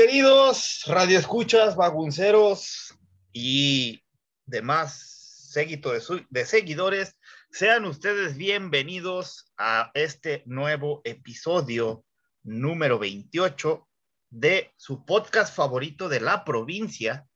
queridos radioescuchas, bagunceros y demás su- de seguidores, sean ustedes bienvenidos a este nuevo episodio número 28 de su podcast favorito de la provincia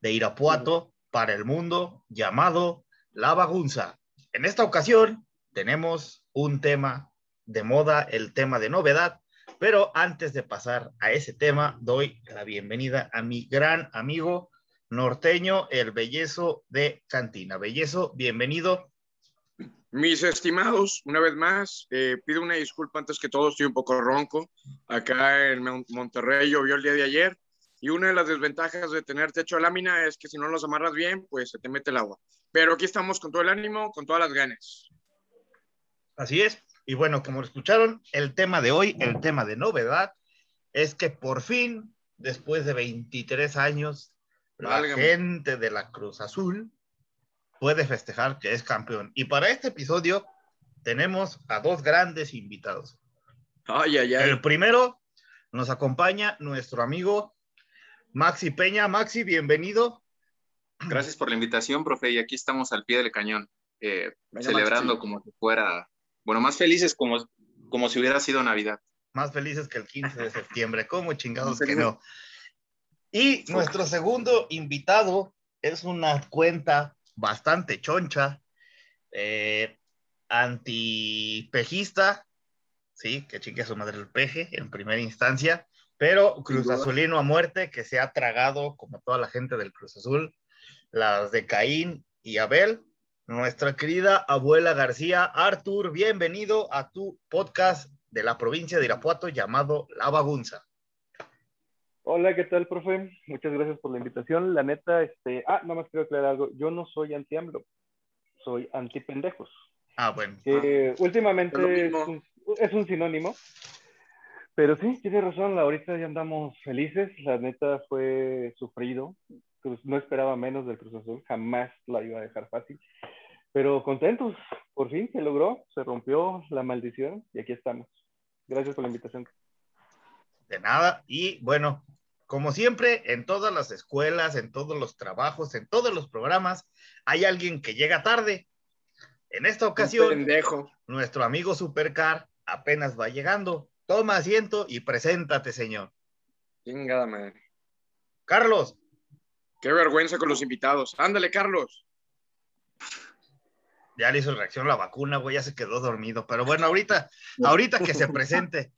de Irapuato para el mundo llamado La Bagunza. En esta ocasión tenemos un tema de moda, el tema de novedad, pero antes de pasar a ese tema, doy la bienvenida a mi gran amigo norteño, el Bellezo de Cantina. Bellezo, bienvenido. Mis estimados, una vez más, eh, pido una disculpa antes que todo, estoy un poco ronco. Acá en Mon- Monterrey llovió el día de ayer y una de las desventajas de tener techo de lámina es que si no los amarras bien, pues se te mete el agua. Pero aquí estamos con todo el ánimo, con todas las ganas. Así es. Y bueno, como escucharon, el tema de hoy, el tema de novedad, es que por fin, después de 23 años, la Válgame. gente de la Cruz Azul puede festejar que es campeón. Y para este episodio tenemos a dos grandes invitados. Ay, ay, ay. El primero nos acompaña nuestro amigo Maxi Peña. Maxi, bienvenido. Gracias por la invitación, profe, y aquí estamos al pie del cañón, eh, Venga, celebrando Maxi. como si fuera, bueno, más felices como, como si hubiera sido Navidad. Más felices que el 15 de septiembre. ¿Cómo chingados que no? Y nuestro segundo invitado es una cuenta bastante choncha, eh, antipejista, sí, que chingue a su madre el peje en primera instancia, pero Cruz. Azulino a muerte que se ha tragado, como toda la gente del Cruz Azul, las de Caín y Abel. Nuestra querida abuela García, Artur, bienvenido a tu podcast de la provincia de Irapuato llamado La Bagunza. Hola, ¿qué tal, profe? Muchas gracias por la invitación. La neta, este, ah, nada más quiero aclarar algo. Yo no soy anti-AMLO, soy anti-pendejos, Ah, bueno. que es lo últimamente es un, es un sinónimo. Pero sí, tiene razón, ahorita ya andamos felices. La neta fue sufrido. Cruz- No esperaba menos del Cruz Azul, jamás la iba a dejar fácil. Pero contentos, por fin se logró, se rompió la maldición y aquí estamos. Gracias por la invitación. de nada. Y bueno, como siempre, en todas las escuelas, en todos los trabajos, en todos los programas, hay alguien que llega tarde. En esta ocasión, pendejo. nuestro amigo Supercar apenas va llegando. Toma asiento y preséntate, señor. Chingada madre. Carlos, Qué vergüenza con los invitados. Ándale, Carlos. Ya le hizo reacción la vacuna, güey, ya se quedó dormido. Pero bueno, ahorita, ahorita que se presente.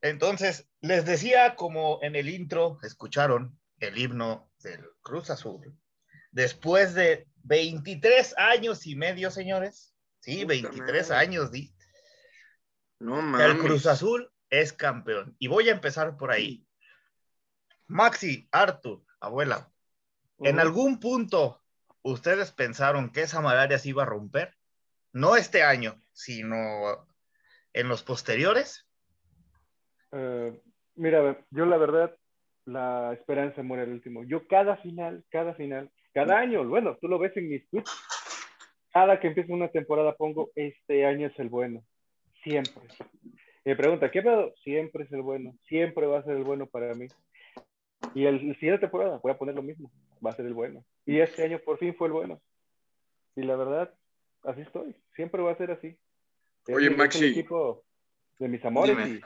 Entonces, les decía, como en el intro escucharon el himno del Cruz Azul, después de 23 años y medio, señores, sí, Puta 23 madre. años, di, No mames. el Cruz Azul es campeón. Y voy a empezar por ahí. Maxi, Artur, abuela, ¿en algún punto ustedes pensaron que esa malaria se iba a romper? No este año, sino en los posteriores. Eh, mira, yo la verdad, la esperanza muere al último. Yo cada final, cada final, cada año, bueno, tú lo ves en mis tweets, cada que empieza una temporada pongo, este año es el bueno, siempre. Me pregunta, ¿qué pedo? Siempre es el bueno, siempre va a ser el bueno para mí. Y el, la siguiente temporada voy a poner lo mismo, va a ser el bueno. Y este año por fin fue el bueno. Y la verdad, así estoy, siempre va a ser así. Oye, Es es Maxi. el equipo de mis amores y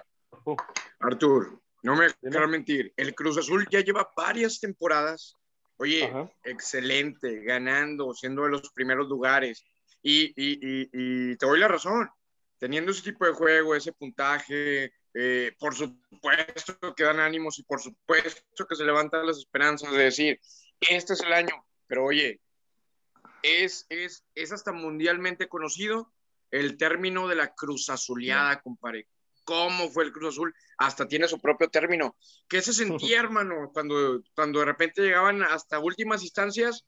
uh, Artur, no me dejarás mentir. El Cruz Azul ya lleva varias temporadas. Oye, Ajá. excelente, ganando, siendo de los primeros lugares. Y, y, y, y te doy la razón. Teniendo ese tipo de juego, ese puntaje, eh, por supuesto que dan ánimos y por supuesto que se levantan las esperanzas de decir, este es el año. Pero oye, es, es, es hasta mundialmente conocido el término de la cruz azuleada, compadre. ¿Cómo fue el Cruz Azul? Hasta tiene su propio término. ¿Qué se sentía, hermano, cuando, cuando de repente llegaban hasta últimas instancias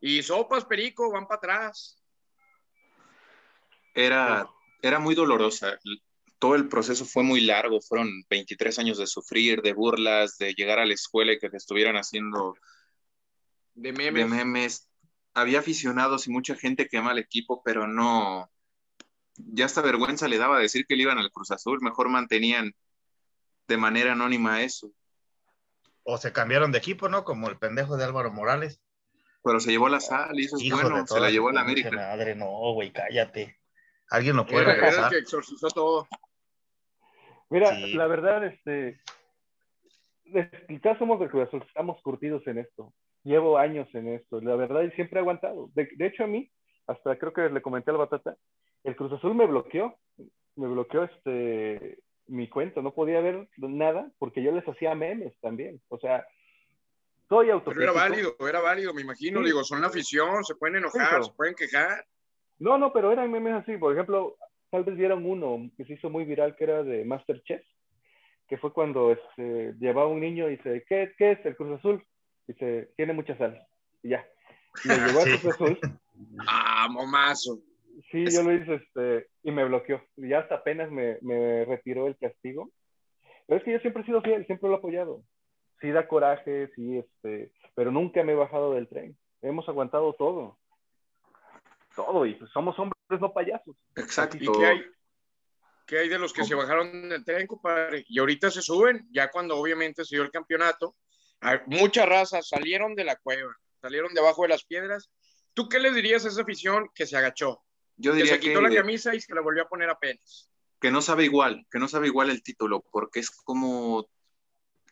y sopas, perico, van para atrás? Era, era muy dolorosa. Todo el proceso fue muy largo, fueron 23 años de sufrir, de burlas, de llegar a la escuela y que te estuvieran haciendo De memes. de memes. Había aficionados y mucha gente que ama al equipo, pero no, ya hasta vergüenza le daba decir que le iban al Cruz Azul, mejor mantenían de manera anónima eso. O se cambiaron de equipo, ¿no? Como el pendejo de Álvaro Morales. Pero se llevó la sal y eso es Hijo bueno, se la llevó su a la América. Madre, no, güey, cállate. Alguien lo puede regresar. que exorcizó todo. Mira, Sí. la verdad, este, quizás somos de Cruz Azul, estamos curtidos en esto. Llevo años en esto, la verdad, y siempre he aguantado. De, de hecho, a mí, hasta creo que le comenté al Batata, el Cruz Azul me bloqueó, me bloqueó este mi cuenta, no podía ver nada porque yo les hacía memes también. O sea, soy Pero era válido, era válido, me imagino. Sí. Digo, son la afición, se pueden enojar, se pueden quejar. No, no, pero eran memes así. Por ejemplo, tal vez vieron uno que se hizo muy viral que era de Masterchef, que fue cuando este, llevaba un niño y dice, ¿qué, ¿qué es el Cruz Azul? Dice, tiene mucha sal. Y ya. Me llegó Sí. a Cruz Azul. Ah, momazo. Sí, yo lo hice este, y me bloqueó. Y ya hasta apenas me, me retiró el castigo. Pero es que yo siempre he sido fiel, siempre lo he apoyado. Sí da coraje, sí, este, pero nunca me he bajado del tren. Hemos aguantado todo. Todo, y pues somos hombres, no payasos. Exacto. ¿Y qué hay? ¿Qué hay de los que se bajaron del tren, compadre? Y ahorita se suben, ya cuando obviamente se dio el campeonato. Hay muchas razas salieron de la cueva, salieron debajo de las piedras. ¿Tú qué le dirías a esa afición que se agachó? Yo Que diría se quitó la que, camisa y se la volvió a poner apenas. que no sabe igual, que no sabe igual el título, porque es como,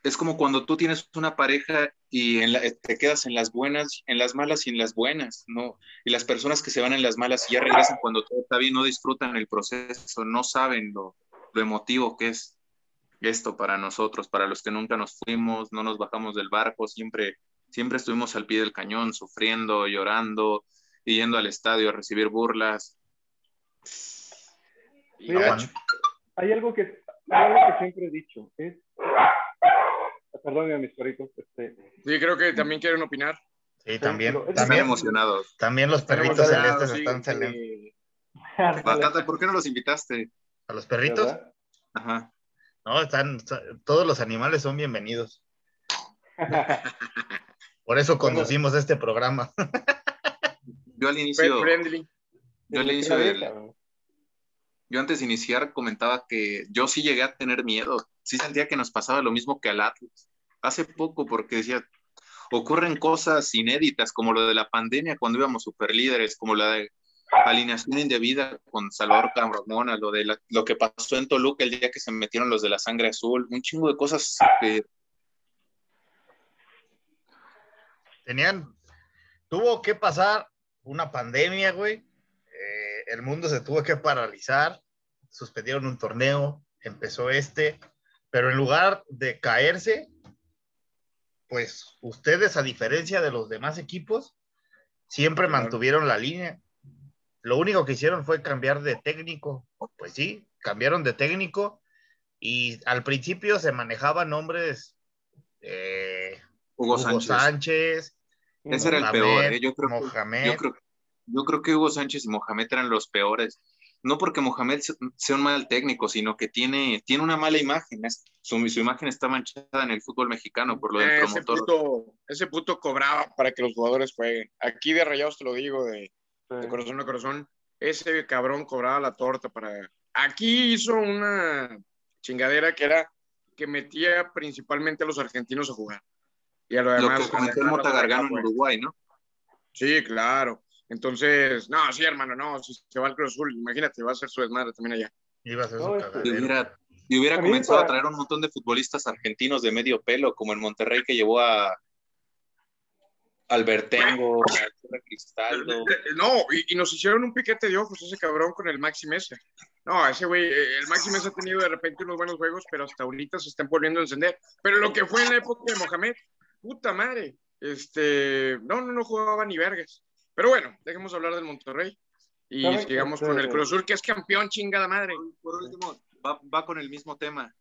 es como cuando tú tienes una pareja y en la- te quedas en las buenas, en las malas y en las buenas, ¿no? Y las personas que se van en las malas y ya regresan cuando todo está bien, no disfrutan el proceso, no saben lo, lo emotivo que es esto para nosotros, para los que nunca nos fuimos, no nos bajamos del barco, siempre, siempre estuvimos al pie del cañón, sufriendo, llorando, y yendo al estadio a recibir burlas. Mira, hay algo que, hay algo que siempre he dicho. Es... Perdón a mis perritos. Este... Sí, creo que también quieren opinar. Sí, también. Están También, emocionados. también los perritos celestes sí, están celestes. sí. Batata, ¿por qué no los invitaste? ¿A los perritos? ¿Verdad? Ajá. No, están, todos los animales son bienvenidos. Por eso conducimos este programa. Yo al inicio, friendly. yo al inicio del, yo antes de iniciar comentaba que yo sí llegué a tener miedo. Sí sentía que nos pasaba lo mismo que al Atlas. Hace poco porque decía, ocurren cosas inéditas como lo de la pandemia cuando íbamos superlíderes, como la de alineación indebida con Salvador Carmona, lo de la- lo que pasó en Toluca el día que se metieron los de la sangre azul, un chingo de cosas que Tenían, tuvo que pasar una pandemia, güey. Eh, el mundo se tuvo que paralizar. Suspendieron un torneo, empezó este, pero en lugar de caerse, pues ustedes, a diferencia de los demás equipos, siempre mantuvieron la línea. Lo único que hicieron fue cambiar de técnico. Pues sí, cambiaron de técnico y al principio se manejaban nombres eh, Hugo, Hugo Sánchez. Sánchez, Ese era el peor, ¿eh? Yo creo, que- Mohamed. yo, creo, yo creo que Hugo Sánchez y Mohamed eran los peores. No porque Mohamed se- sea un mal técnico, sino que tiene, tiene una mala imagen. Es- su, su imagen está manchada en el fútbol mexicano por lo del Ese promotor. puto, ese puto cobraba para que los jugadores jueguen. Aquí de Rayados te lo digo, de, de Sí. corazón a corazón. Ese cabrón cobraba la torta para. Aquí hizo una chingadera que era que metía principalmente a los argentinos a jugar. Y a lo Lo demás. que cometió el a- Mota Gargano en. Uruguay, ¿no? Sí, claro. Entonces, no, sí, hermano, no, si se va al Cruz Azul, imagínate, va a ser su desmadre también allá. Iba a ser No, su este- Y hubiera, y comenzado a traer un montón de futbolistas argentinos de medio pelo, como en Monterrey que llevó a Albertengo, Cristaldo. No, y, y nos hicieron un piquete de ojos ese cabrón con el Maxi Mesa. No, ese güey, eh, el Maxi Mesa ha tenido de repente unos buenos juegos, pero hasta ahorita se están volviendo a encender. Pero lo que fue en la época de Mohamed, puta madre, este, no, no, no jugaba ni vergas. Pero bueno, dejemos hablar del Monterrey y sigamos con el Cruz Azul, que es campeón, chingada madre. Por último, va, va con el mismo tema.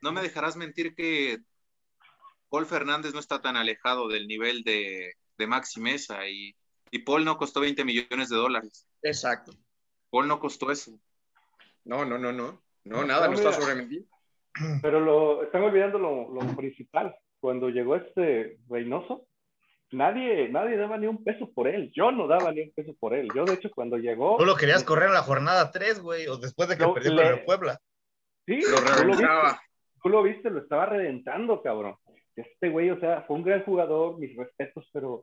No me dejarás mentir que Paul Fernández no está tan alejado del nivel de, de Maxi Mesa y, y Paul no costó 20 millones de dólares. Exacto. Paul no costó eso. No, no, no, no. No, nada, No, no está mira. sobre mentir. Pero lo, están olvidando lo, lo principal. Cuando llegó este Reynoso, nadie, nadie daba ni un peso por él. Yo no daba ni un peso por él. Yo, de hecho, cuando llegó. Tú lo querías correr en la jornada 3, güey, o después de que No, perdió le- con el Puebla. Sí, Lo tú lo viste, reventaba. tú lo viste, lo estaba reventando, cabrón. Este güey, o sea, fue un gran jugador, mis respetos, pero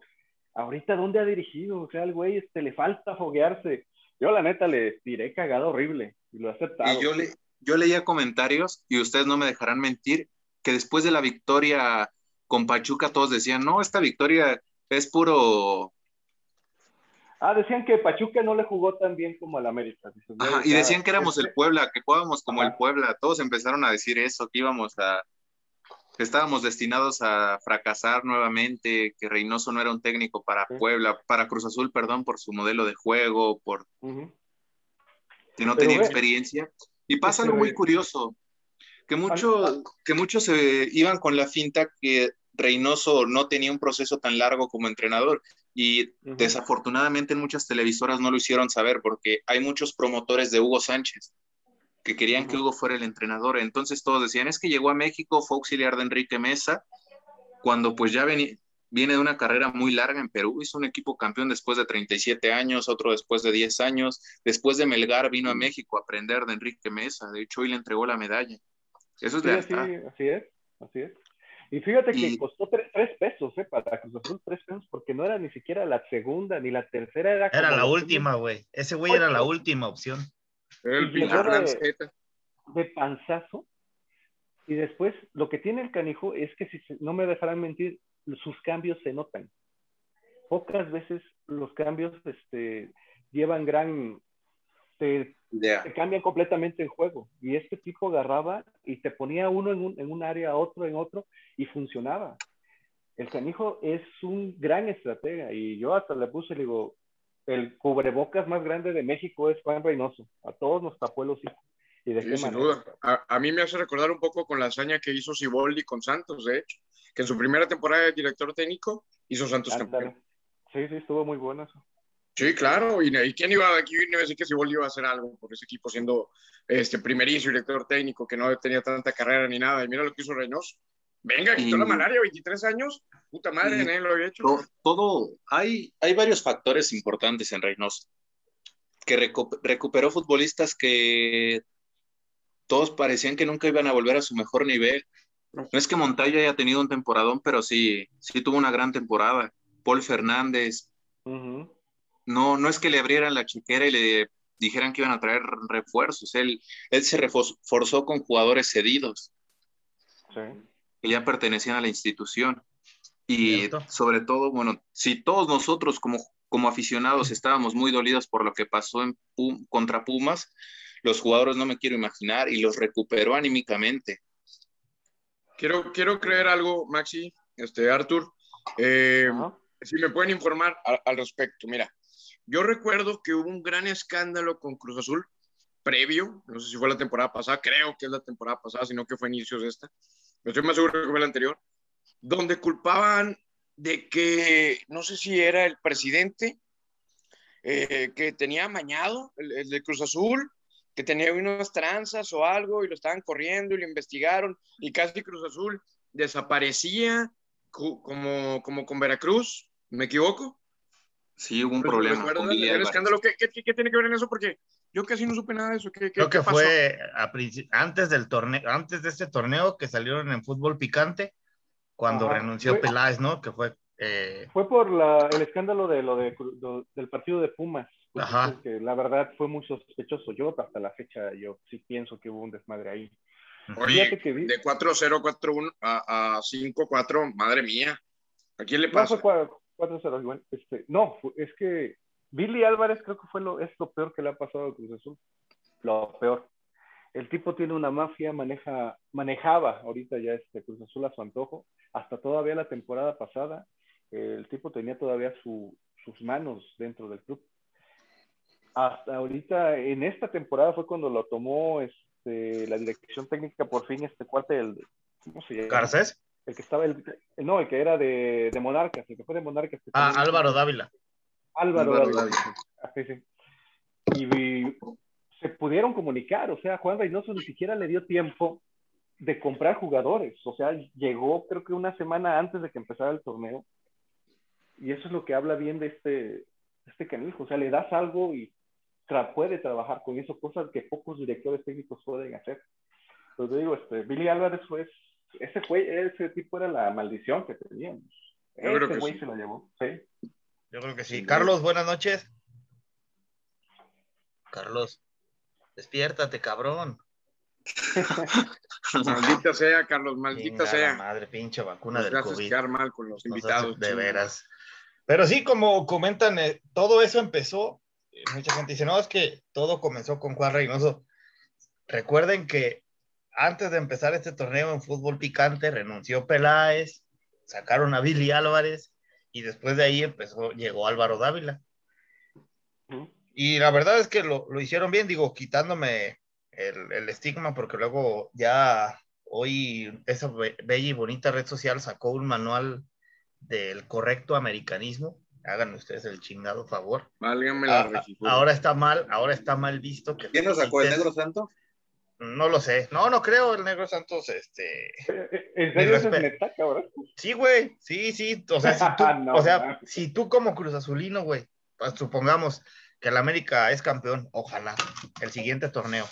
ahorita, ¿dónde ha dirigido? O sea, al güey este, le falta foguearse. Yo, la neta, le tiré cagado horrible y lo he aceptado. Y yo, le, yo leía comentarios, y ustedes no me dejarán mentir, que después de la victoria con Pachuca todos decían, no, esta victoria es puro... Ah, decían que Pachuca no le jugó tan bien como al América. Ajá, y decían que éramos este- el Puebla, que jugábamos como Ajá. el Puebla. Todos empezaron a decir eso, que íbamos a... que estábamos destinados a fracasar nuevamente, que Reynoso no era un técnico para. Puebla, para Cruz Azul, perdón, por su modelo de juego, por Ujú. que no Pero tenía experiencia. Y pasa Este, algo muy curioso, que muchos que muchos se iban con la finta que Reynoso no tenía un proceso tan largo como entrenador y desafortunadamente en muchas televisoras no lo hicieron saber porque hay muchos promotores de Hugo Sánchez que querían que. Hugo fuera el entrenador. Entonces todos decían, es que llegó a México, fue auxiliar de Enrique Mesa, cuando pues ya veni- viene de una carrera muy larga en Perú, hizo un equipo campeón después de 37 años, otro después de 10 años, después de Melgar vino a México a aprender de Enrique Mesa, de hecho hoy le entregó la medalla. Eso es Sí, así, así es, así es. Y fíjate que Y- costó tre- tres pesos, ¿eh? Para Cruz Azul, tres pesos, porque no era ni siquiera la segunda ni la tercera. Era, Era la última, güey. Ese güey era la última opción. El Pilar de- Lanceta. de panzazo. Y después, lo que tiene el canijo es que, si se- no me dejarán mentir, sus cambios se notan. Pocas veces los cambios este, llevan gran. Te cambian completamente el juego. Y este tipo agarraba y te ponía uno en un, en un área, otro en otro, y funcionaba. El canijo es un gran estratega. Y yo hasta le puse, le digo, el cubrebocas más grande de México es Juan Reynoso. A todos nos tapó el hocico. ¿Y de Sí, qué sin manera? duda. A, a mí me hace recordar un poco con la hazaña que hizo Siboldi con Santos, de hecho, que en su primera temporada de director técnico hizo Santos Ándale. campeón. Sí, sí, estuvo muy bueno eso. Sí, claro. ¿Y, y quién iba aquí iba a decir que Siboldi iba a hacer algo por ese equipo siendo este primerizo director técnico que no tenía tanta carrera ni nada? Y mira lo que hizo Reynoso. Venga, quitó Y- la malaria, 23 años. Puta madre, nadie lo había hecho. To- todo, hay, hay varios factores importantes en Reynoso. Que recu- recuperó futbolistas que todos parecían que nunca iban a volver a su mejor nivel. No es que Montaño haya tenido un temporadón, pero sí, sí tuvo una gran temporada. Paul Fernández, no, no es que le abrieran la chequera y le dijeran que iban a traer refuerzos. Él, él se reforzó con jugadores cedidos Sí. Que ya pertenecían a la institución. Y Cierto. sobre todo, bueno, si todos nosotros como, como aficionados estábamos muy dolidos por lo que pasó en Pum- contra Pumas, los jugadores no me quiero imaginar y los recuperó anímicamente. Quiero, quiero creer algo, Maxi, este, Arthur. Eh, si me pueden informar a- al respecto. Mira, yo recuerdo que hubo un gran escándalo con Cruz Azul previo, no sé si fue la temporada pasada, creo que es la temporada pasada, sino que fue inicios de esta, pero estoy más seguro que fue la anterior, donde culpaban de que, no sé si era el presidente, eh, que tenía amañado, el, el de Cruz Azul, que tenía unas tranzas o algo y lo estaban corriendo y lo investigaron y casi Cruz Azul desaparecía como, como con Veracruz, ¿me equivoco? Sí, hubo un ¿Recuerdas problema con Billy el Álvarez. escándalo? ¿Qué, qué, qué tiene que ver en eso? Porque yo casi no supe nada de eso. ¿Qué, qué, Creo qué que pasó? fue a antes del torneo, antes de este torneo que salieron en fútbol picante, cuando Ajá. renunció Fue- Peláez, ¿no? Que fue eh, Fue por la, el escándalo de lo de, lo- del partido de Pumas. Cruz Ajá. Que la verdad fue muy sospechoso. Yo hasta la fecha yo sí pienso que hubo un desmadre ahí. Oye, que vi- de 4-0, 4-1 a, a 5-4, madre mía. ¿A quién le No, pasa? fue cua- 4-0 igual. Este, no, es que Billy Álvarez creo que fue lo, es lo peor que le ha pasado a Cruz Azul. Lo peor. El tipo tiene una mafia, maneja, manejaba ahorita ya este Cruz Azul a su antojo. Hasta todavía la temporada pasada, el tipo tenía todavía su- sus manos dentro del club. Hasta ahorita, en esta temporada fue cuando lo tomó este, la dirección técnica por fin, este cuate, el, ¿cómo se llama? Garcés. El que estaba, el, no, el que era de, de Monarcas, el que fue de Monarcas. que Ah, también- Álvaro Dávila. Álvaro, Álvaro Dávila. Dávila. Ah, sí, sí. Y vi- se pudieron comunicar, o sea, Juan Reynoso ni siquiera le dio tiempo de comprar jugadores, o sea, llegó creo que una semana antes de que empezara el torneo Y eso es lo que habla bien de este, este canijo. O sea, le das algo y puede trabajar con eso, cosas que pocos directores técnicos pueden hacer. Entonces digo, este, Billy Álvarez fue, ese fue, ese tipo era la maldición que teníamos. ese güey se lo llevó, sí. Yo creo que sí. Carlos, buenas noches. Carlos, despiértate, cabrón. maldita sea, Carlos, maldita sea. madre, pinche vacuna del COVID. quedar mal con los invitados. de veras. Pero sí, como comentan, eh, todo eso empezó. Eh, mucha gente dice, no, es que todo comenzó con Juan Reynoso. Recuerden que antes de empezar este torneo en fútbol picante, renunció Peláez, sacaron a Billy Álvarez y después de ahí empezó, llegó Álvaro Dávila. Y la verdad es que lo, lo hicieron bien, digo, quitándome el, el, estigma, porque luego ya hoy esa bella y bonita red social sacó un manual del correcto americanismo. Hagan ustedes el chingado favor. Válgame la ah, ahora está mal, ahora está mal visto que. ¿Quién lo sacó el Negro Santo? No lo sé. No, no creo el Negro Santos, este. ¿En serio es neta, cabrón? Sí, güey. Sí, sí. O sea, si tú, o sea, si tú como Cruz Azulino, güey, pues supongamos que el América es campeón, ojalá, el siguiente torneo.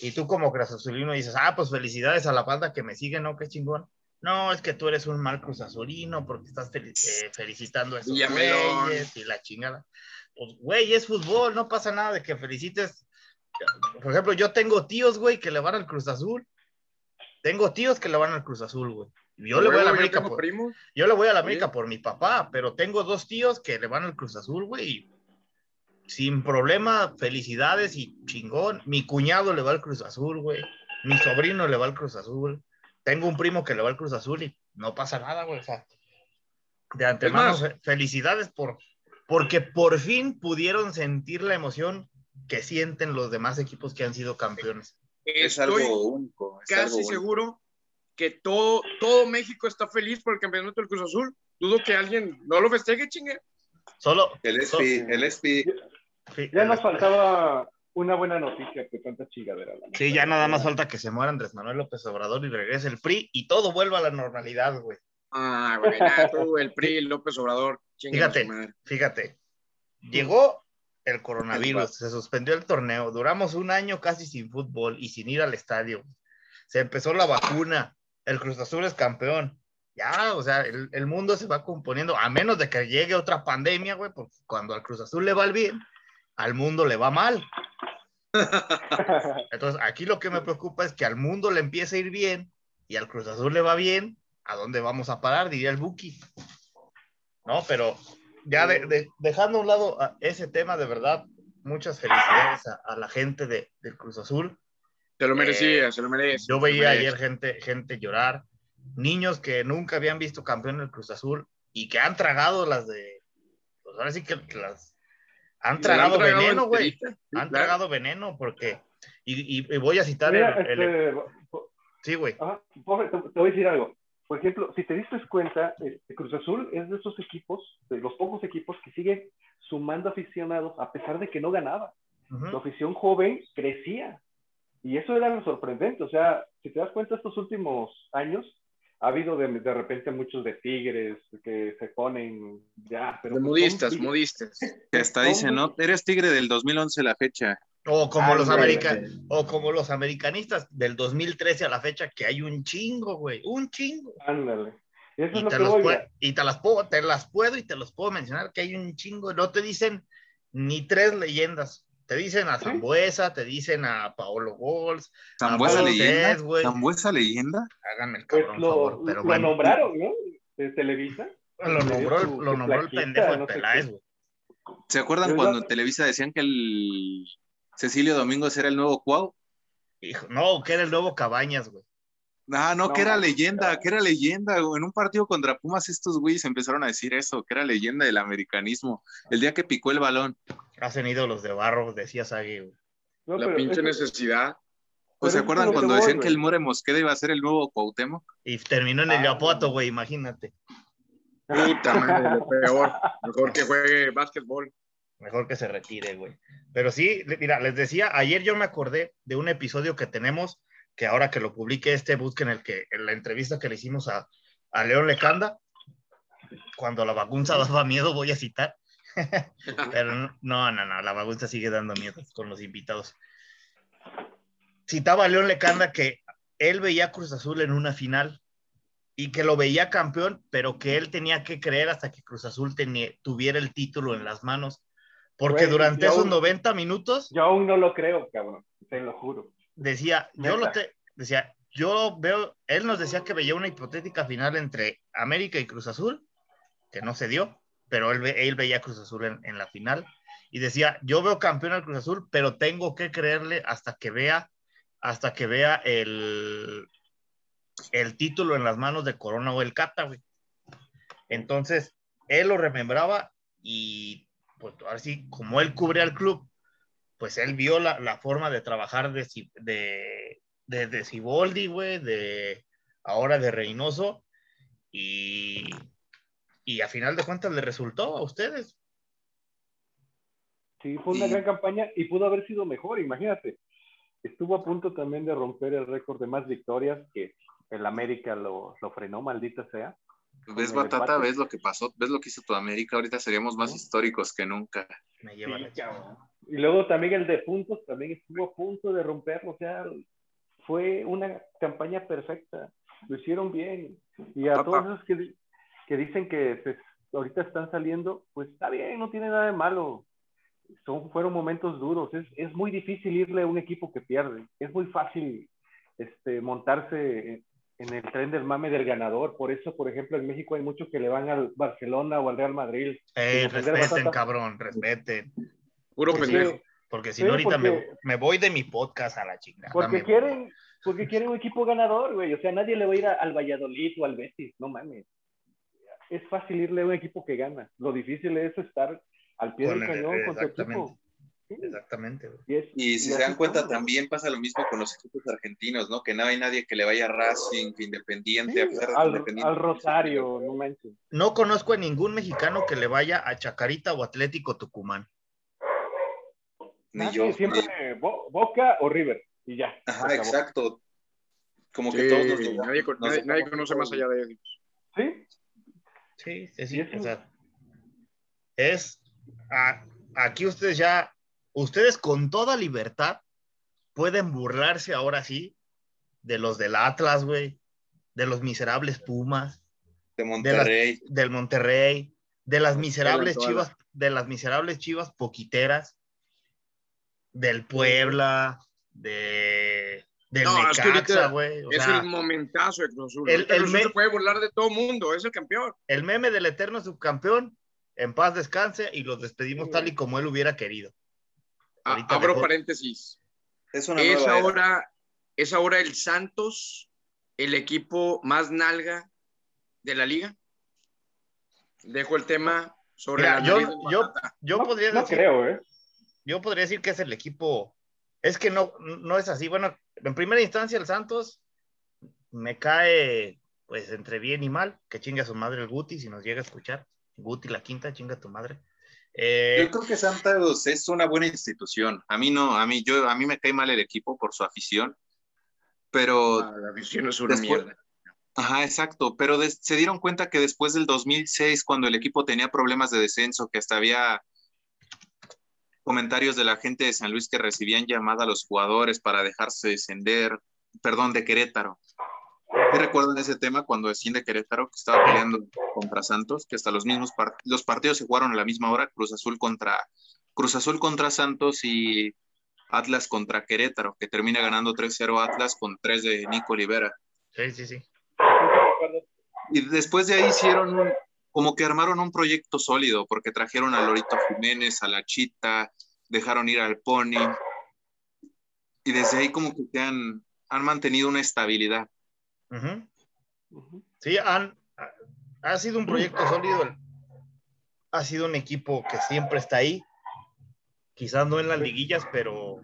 Y tú como Cruz Azulino dices, ah, pues felicidades a la banda que me sigue, ¿no? Qué chingón. No, es que tú eres un mal Cruz Azulino porque estás eh, felicitando a esos güeyes y la chingada. Pues, güey, es fútbol, no pasa nada de que felicites. Por ejemplo, yo tengo tíos, güey, que le van al Cruz Azul. Tengo tíos que le van al Cruz Azul, güey. Yo le voy a la América por, yo le voy a la América por mi papá, pero tengo dos tíos que le van al Cruz Azul, güey, sin problema, felicidades y chingón. Mi cuñado le va al Cruz Azul, güey. Mi sobrino le va al Cruz Azul. Tengo un primo que le va al Cruz Azul y no pasa nada, güey. O sea, de antemano, felicidades por, porque por fin pudieron sentir la emoción que sienten los demás equipos que han sido campeones. Es algo único. casi seguro que todo, todo México está feliz por el campeonato del Cruz Azul. Dudo que alguien no lo festeje, chingue. Solo. El SP, el SP ya nos faltaba una buena noticia que tanta chingadera. Sí, ya nada más falta que se muera Andrés Manuel López Obrador y regrese el PRI y todo vuelva a la normalidad, güey. Ah, güey, tú, el PRI, López Obrador. Fíjate, fíjate. Llegó el coronavirus, se suspendió el torneo, duramos un año casi sin fútbol y sin ir al estadio. Se empezó la vacuna, el Cruz Azul es campeón. Ya, o sea, el, el mundo se va componiendo, a menos de que llegue otra pandemia, güey, porque cuando al Cruz Azul le va el bien, al mundo le va mal. Entonces, aquí lo que me preocupa es que al mundo le empiece a ir bien y al Cruz Azul le va bien, ¿a dónde vamos a parar? Diría el Buki. ¿No? Pero ya dejando a un lado ese tema, de verdad, muchas felicidades a, la gente de, del Cruz Azul. Se lo merecía, eh, se lo merece. Yo veía ayer gente, gente llorar, niños que nunca habían visto campeón del Cruz Azul y que han tragado las de, pues ahora sí que las han tragado, veneno, güey. Han tragado veneno porque, y, y, voy a citar el, este, Sí, güey. Te, voy a decir algo. Por ejemplo, si te diste cuenta, este, Cruz Azul es de esos equipos, de los pocos equipos que siguen sumando aficionados a pesar de que no ganaba. La afición joven crecía. Y eso era lo sorprendente. O sea, si te das cuenta, estos últimos años, ha habido de, de, repente muchos de tigres que se ponen ya. Pero de pues modistas, modistas. Que hasta dicen, ¿no? Eres tigre del 2011 a la fecha. O como, los o como los americanistas del 2013 a la fecha, que hay un chingo, güey, un chingo. Ándale. y, te las puedo, te las puedo y te los puedo mencionar que hay un chingo. No te dicen ni tres leyendas. Te dicen a Zambuesa, te dicen a Paolo Gols. ¿Zambuesa leyenda? ¿Zambuesa leyenda? Háganme el cabrón, pues lo, favor. Pero lo nombraron, ¿no? De Televisa. Lo nombró, lo nombró el pendejo de Peláez, güey. ¿Se acuerdan cuando en Televisa decían que el Cecilio Domingos era el nuevo Cuau? Hijo, no, que era el nuevo Cabañas, güey. Ah, no, que era leyenda, que era leyenda. En un partido contra Pumas, estos güeyes empezaron a decir eso, que era leyenda del americanismo. El día que picó el balón. Hacen ídolos de barro, decía Sagui, La pinche necesidad. ¿O se acuerdan cuando decían que el More Mosqueda iba a ser el nuevo Cuauhtémoc? Y terminó en el Yapoto, ah. güey, imagínate. Puta madre, lo peor. Mejor que juegue básquetbol. Mejor que se retire, güey. Pero sí, mira, les decía, ayer yo me acordé de un episodio que tenemos que ahora que lo publique este, busquen el que, en la entrevista que le hicimos a, a León Lecanda, cuando la bagunza daba miedo, voy a citar. Pero no, no, no, la bagunza sigue dando miedo con los invitados. Citaba a León Lecanda que él veía a Cruz Azul en una final y que lo veía campeón, pero que él tenía que creer hasta que Cruz Azul tuviera el título en las manos. Porque durante esos 90 minutos. Yo aún no lo creo, cabrón, te lo juro. Decía, yo lo te, decía, yo veo, él nos decía que veía una hipotética final entre América y Cruz Azul, que no se dio, pero él, él veía Cruz Azul en, en, la final y decía, yo veo campeón al Cruz Azul, pero tengo que creerle hasta que vea, hasta que vea el, el título en las manos de Corona o el Cata, güey. Entonces, él lo remembraba y, pues, así como él cubre al club, pues él vio la, la forma de trabajar de, de, de, de Ciboldi, güey, de ahora de Reynoso, y, y a final de cuentas le resultó a ustedes. Sí, fue una gran campaña y pudo haber sido mejor, imagínate. Estuvo a punto también de romper el récord de más victorias que el América lo, lo frenó, maldita sea. ¿Ves, Batata? ¿Ves lo que pasó? ¿Ves lo que hizo tu América? Ahorita seríamos más históricos que nunca. Me lleva sí, y luego también el de puntos también estuvo a punto de romperlo. O sea, fue una campaña perfecta. Lo hicieron bien. Y a todos esos que, que dicen que pues, ahorita están saliendo, pues está bien, no tiene nada de malo. Son, fueron momentos duros. Es, es muy difícil irle a un equipo que pierde. Es muy fácil este, montarse en el tren del mame del ganador. Por eso, por ejemplo, en México hay muchos que le van al Barcelona o al Real Madrid. Eh, respeten, cabrón, respeten. Puro pendejo. Porque si no, ahorita me, me, voy de mi podcast a la chingada. Porque quieren, porque quieren un equipo ganador, güey. O sea, nadie le va a ir a, al Valladolid o al Betis, no mames. Es fácil irle a un equipo que gana. Lo difícil es estar al pie del cañón con tu equipo. Exactamente. Y, es, y, si se dan cuenta, también pasa lo mismo con los equipos argentinos, ¿no? Que no hay nadie que le vaya a Racing, que Independiente, sí, al, Independiente. al, Rosario, no manches. No conozco a ningún mexicano que le vaya a Chacarita o Atlético Tucumán. Ni nadie, yo. Siempre ni... Boca o River, y ya. Ajá, exacto. Como sí, que todos los nadie, nadie, nadie conoce más allá de ellos. ¿Sí? Sí, sí, sí. O sea, es. A, aquí ustedes ya ustedes con toda libertad pueden burlarse ahora sí de los del Atlas, güey, de los miserables Pumas, de Monterrey, de las, del Monterrey, de las miserables Chivas, de las miserables Chivas poquiteras, del Puebla, de del no, Necaxa, güey. Es, sea, el momentazo de Cruz Azul. El, El, se puede burlar de todo mundo, es el campeón. El meme del eterno subcampeón, en paz descanse y los despedimos sí, tal y como él hubiera querido. Ahorita Abro mejor. paréntesis. Es, una es ahora, es ahora el Santos el equipo más nalga de la liga. Dejo el tema sobre Mira, la yo, yo, yo, podría no, decir, no creo, ¿eh? yo podría decir que es el equipo, es que no, no es así. Bueno, en primera instancia el Santos me cae pues entre bien y mal, que chinga su madre el Guti si nos llega a escuchar. Guti la quinta, chinga tu madre. Eh, yo creo que Santos es una buena institución. A mí no, a mí yo, a mí me cae mal el equipo por su afición, pero ah, la afición es una después, mierda. Ajá, exacto. Pero se dieron cuenta que después del 2006, cuando el equipo tenía problemas de descenso, que hasta había comentarios de la gente de San Luis que recibían llamada a los jugadores para dejarse descender, perdón, de Querétaro. ¿Te recuerdan ese tema cuando desciende Querétaro, que estaba peleando contra Santos, que hasta los mismos part los partidos se jugaron a la misma hora, Cruz Azul contra Cruz Azul contra Santos y Atlas contra Querétaro, que termina ganando 3-0 Atlas con 3 de Nico Olivera. Sí, sí, sí. Y después de ahí hicieron un, como que armaron un proyecto sólido, porque trajeron a Lorito Jiménez, a la Chita, dejaron ir al Pony, y desde ahí como que han, han mantenido una estabilidad. Uh -huh. Uh -huh. Sí, han, ha sido un proyecto sólido. Ha sido un equipo que siempre está ahí. Quizás no en las liguillas, pero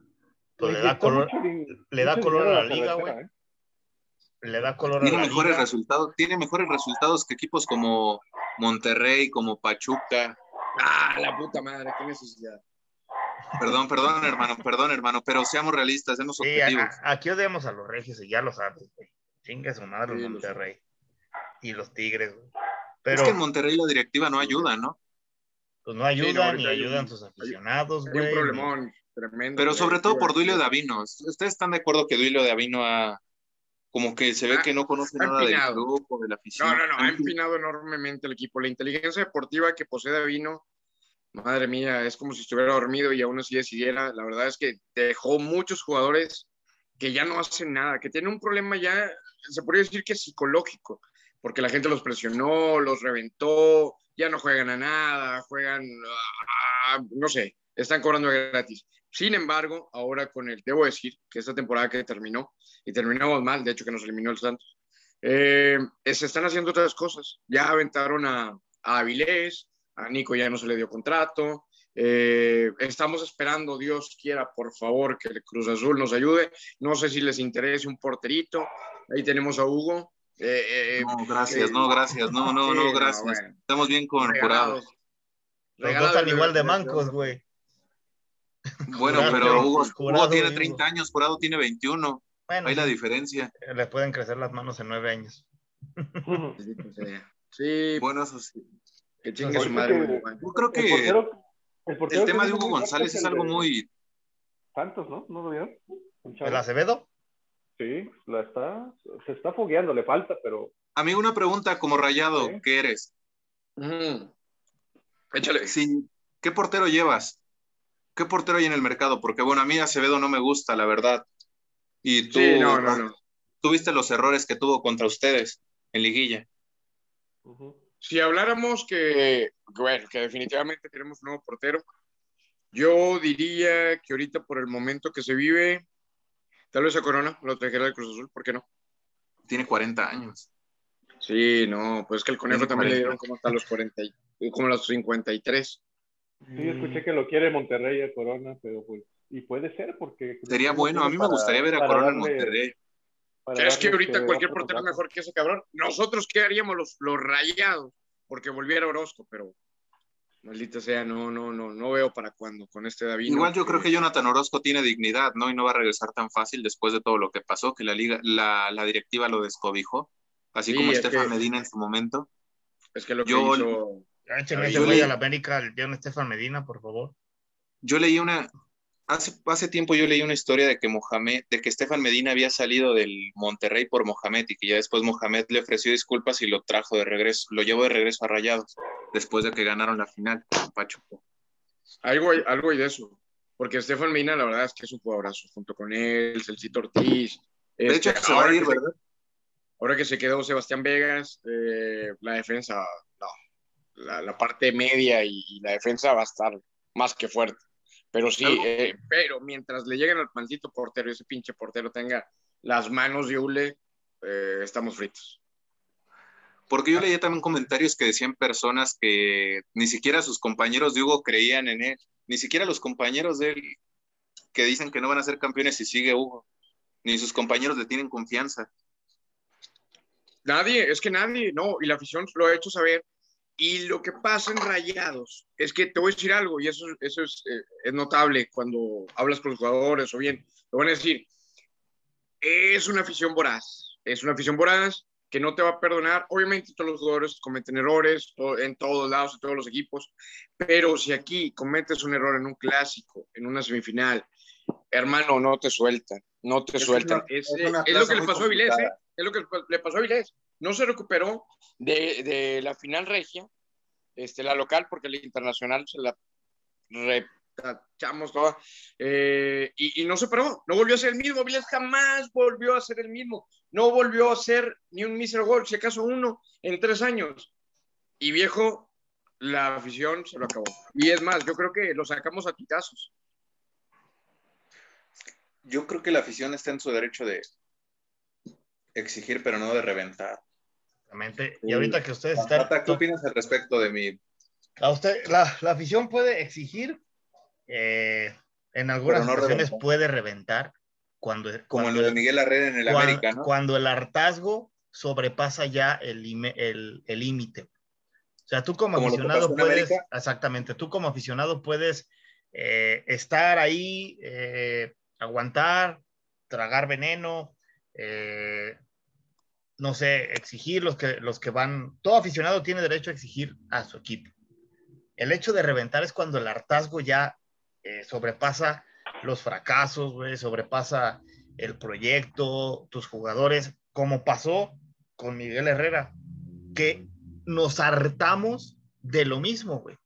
pues, le da color, le da color a la liga, güey. ¿eh? Le da color tiene a la mejores liga. resultados, tiene mejores resultados que equipos como Monterrey, como Pachuca. Ah, la puta madre, qué necesidad. Perdón, perdón, hermano, perdón, hermano, pero seamos realistas, seamos objetivos. Aquí odiamos a los regios y ya lo sabes, güey. Chinga su madre sí, Monterrey. Y los Tigres, güey. Pero Es que en Monterrey la directiva no ayuda, ¿no? pues no ayudan Sí, no, hay ayudan un- sus aficionados, Hay un güey. problemón tremendo. Pero sobre todo por Duilio de Davino. ¿Ustedes están de acuerdo que Duilio Davino ha, como que se ve Ah, que no conoce nada del empinado. club o de la afición? No, no, no, ha Ha empinado enormemente el equipo. La inteligencia deportiva que posee Davino, madre mía, es como si estuviera dormido y aún así decidiera. La verdad es que dejó muchos jugadores que ya no hacen nada, que tienen un problema ya, se podría decir que psicológico, porque la gente los presionó, los reventó, ya no juegan a nada, juegan, ah, no sé, están cobrando gratis. Sin embargo, ahora con el, debo decir que esta temporada que terminó, y terminamos mal, de hecho que nos eliminó el Santos, eh, se están haciendo otras cosas. Ya aventaron a, a Avilés, a Nico ya no se le dio contrato. Eh, estamos esperando, Dios quiera, por favor, que el Cruz Azul nos ayude. No sé si les interese un porterito. Ahí tenemos a Hugo. Eh, eh, No, gracias, eh, no, gracias, no, no, sí, no, no, gracias. bueno. Estamos bien con regalado. Jurado. Los igual de mancos, güey. Bueno, pero Hugo, tiene y 30 años, Jurado tiene 21. Bueno, Hay la diferencia. le pueden crecer las manos en nueve años. Sí, Bueno, eso sí. que chingue su madre. que-. Yo creo El que portero, el tema de Hugo González es algo de muy... Santos, ¿no? ¿No lo vieron? ¿El Acevedo? Sí, la está, se está fogueando, le falta, pero Amigo, una pregunta como rayado, Sí. ¿qué eres? Ujú. Échale. Sí, ¿qué portero llevas? ¿Qué portero hay en el mercado? Porque bueno, a mí Acevedo no me gusta, la verdad. Y tú, Sí, no, no, no. tú viste los errores que tuvo contra ustedes en liguilla. Si habláramos que, bueno, que definitivamente tenemos un nuevo portero, yo diría que ahorita por el momento que se vive, tal vez a Corona lo trajera del Cruz Azul, ¿por qué no? Tiene 40 años. Sí, no, pues que el conejo también le 40. dieron como hasta los 40, y- como los 53. Sí, escuché que lo quiere Monterrey a Corona, pero pues, y puede ser porque... Sería bueno, a mí me gustaría ver a Corona en Monterrey. ¿Crees que ahorita este cualquier portero es mejor que ese cabrón? Nosotros, ¿qué haríamos los, los rayados? Porque volviera Orozco, pero maldita sea, no, no, no, no veo para cuándo con este David. Igual yo creo que Jonathan Orozco tiene dignidad, ¿no? Y no va a regresar tan fácil después de todo lo que pasó, que la liga, la, la directiva lo descobijó, así Sí, como es Estefan que- Medina en su momento. Es que lo que yo- hizo... Yo le- a la América, el Estefan Medina, por favor. Yo leí una, hace, hace tiempo yo leí una historia de que Mohamed, de que Estefan Medina había salido del Monterrey por Mohamed y que ya después Mohamed le ofreció disculpas y lo trajo de regreso, lo llevó de regreso a Rayados, después de que ganaron la final con Pachuco. Algo, hay- algo hay de eso. Porque Estefan Medina, la verdad es que es un jugadorazo, junto con él, Celcito Ortiz. De Este, hecho, se va ahora, a ir, que se, ¿verdad? ahora que se quedó Sebastián Vegas, eh, la defensa, no. La, la parte media y, y la defensa va a estar más que fuerte. Pero sí, Algo- eh, pero mientras le lleguen al maldito portero y ese pinche portero tenga las manos de hule, eh, estamos fritos. Porque yo leía también comentarios que decían personas que ni siquiera sus compañeros de Hugo creían en él, ni siquiera los compañeros de él que dicen que no van a ser campeones si sigue Hugo, ni sus compañeros le tienen confianza. Nadie, es que nadie, no, y la afición lo ha hecho saber. Y lo que pasa en Rayados es que te voy a decir algo, y eso, eso es, eh, es notable cuando hablas con los jugadores o bien, te van a decir, es una afición voraz, es una afición voraz que no te va a perdonar. Obviamente todos los jugadores cometen errores en todos lados, en todos los equipos, pero si aquí cometes un error en un clásico, en una semifinal, hermano, no te sueltan, no te Es sueltan. una- Es, es es lo que le pasó a Vilés, complicada. ¿eh? es lo que le pasó a Vilés. No se recuperó de, de la final regia, este, la local, porque la internacional se la retachamos toda, eh, y, y no se paró, no volvió a ser el mismo. Vilés jamás volvió a ser el mismo, no volvió a ser ni un mísero gol, si acaso uno en tres años. Y viejo, la afición se lo acabó. Y es más, yo creo que lo sacamos a pitazos. Yo creo que la afición está en su derecho de exigir, pero no de reventar. Exactamente. Y ahorita que ustedes están. ¿qué opinas al respecto de usted, la, la afición puede exigir, eh, en algunas no ocasiones reventar. puede reventar cuando, como cuando, lo de Miguel Herrera en el América, ¿no? cuando el hartazgo sobrepasa ya el lime- el el límite. o sea, tú como, aficionado puedes, exactamente, tú como aficionado puedes eh, estar ahí, eh, aguantar, tragar veneno, eh, no sé, exigir los que, los que van, todo aficionado tiene derecho a exigir a su equipo. El hecho de reventar es cuando el hartazgo ya eh, sobrepasa los fracasos, güey, sobrepasa el proyecto, tus jugadores, como pasó con Miguel Herrera, que nos hartamos de lo mismo, güey.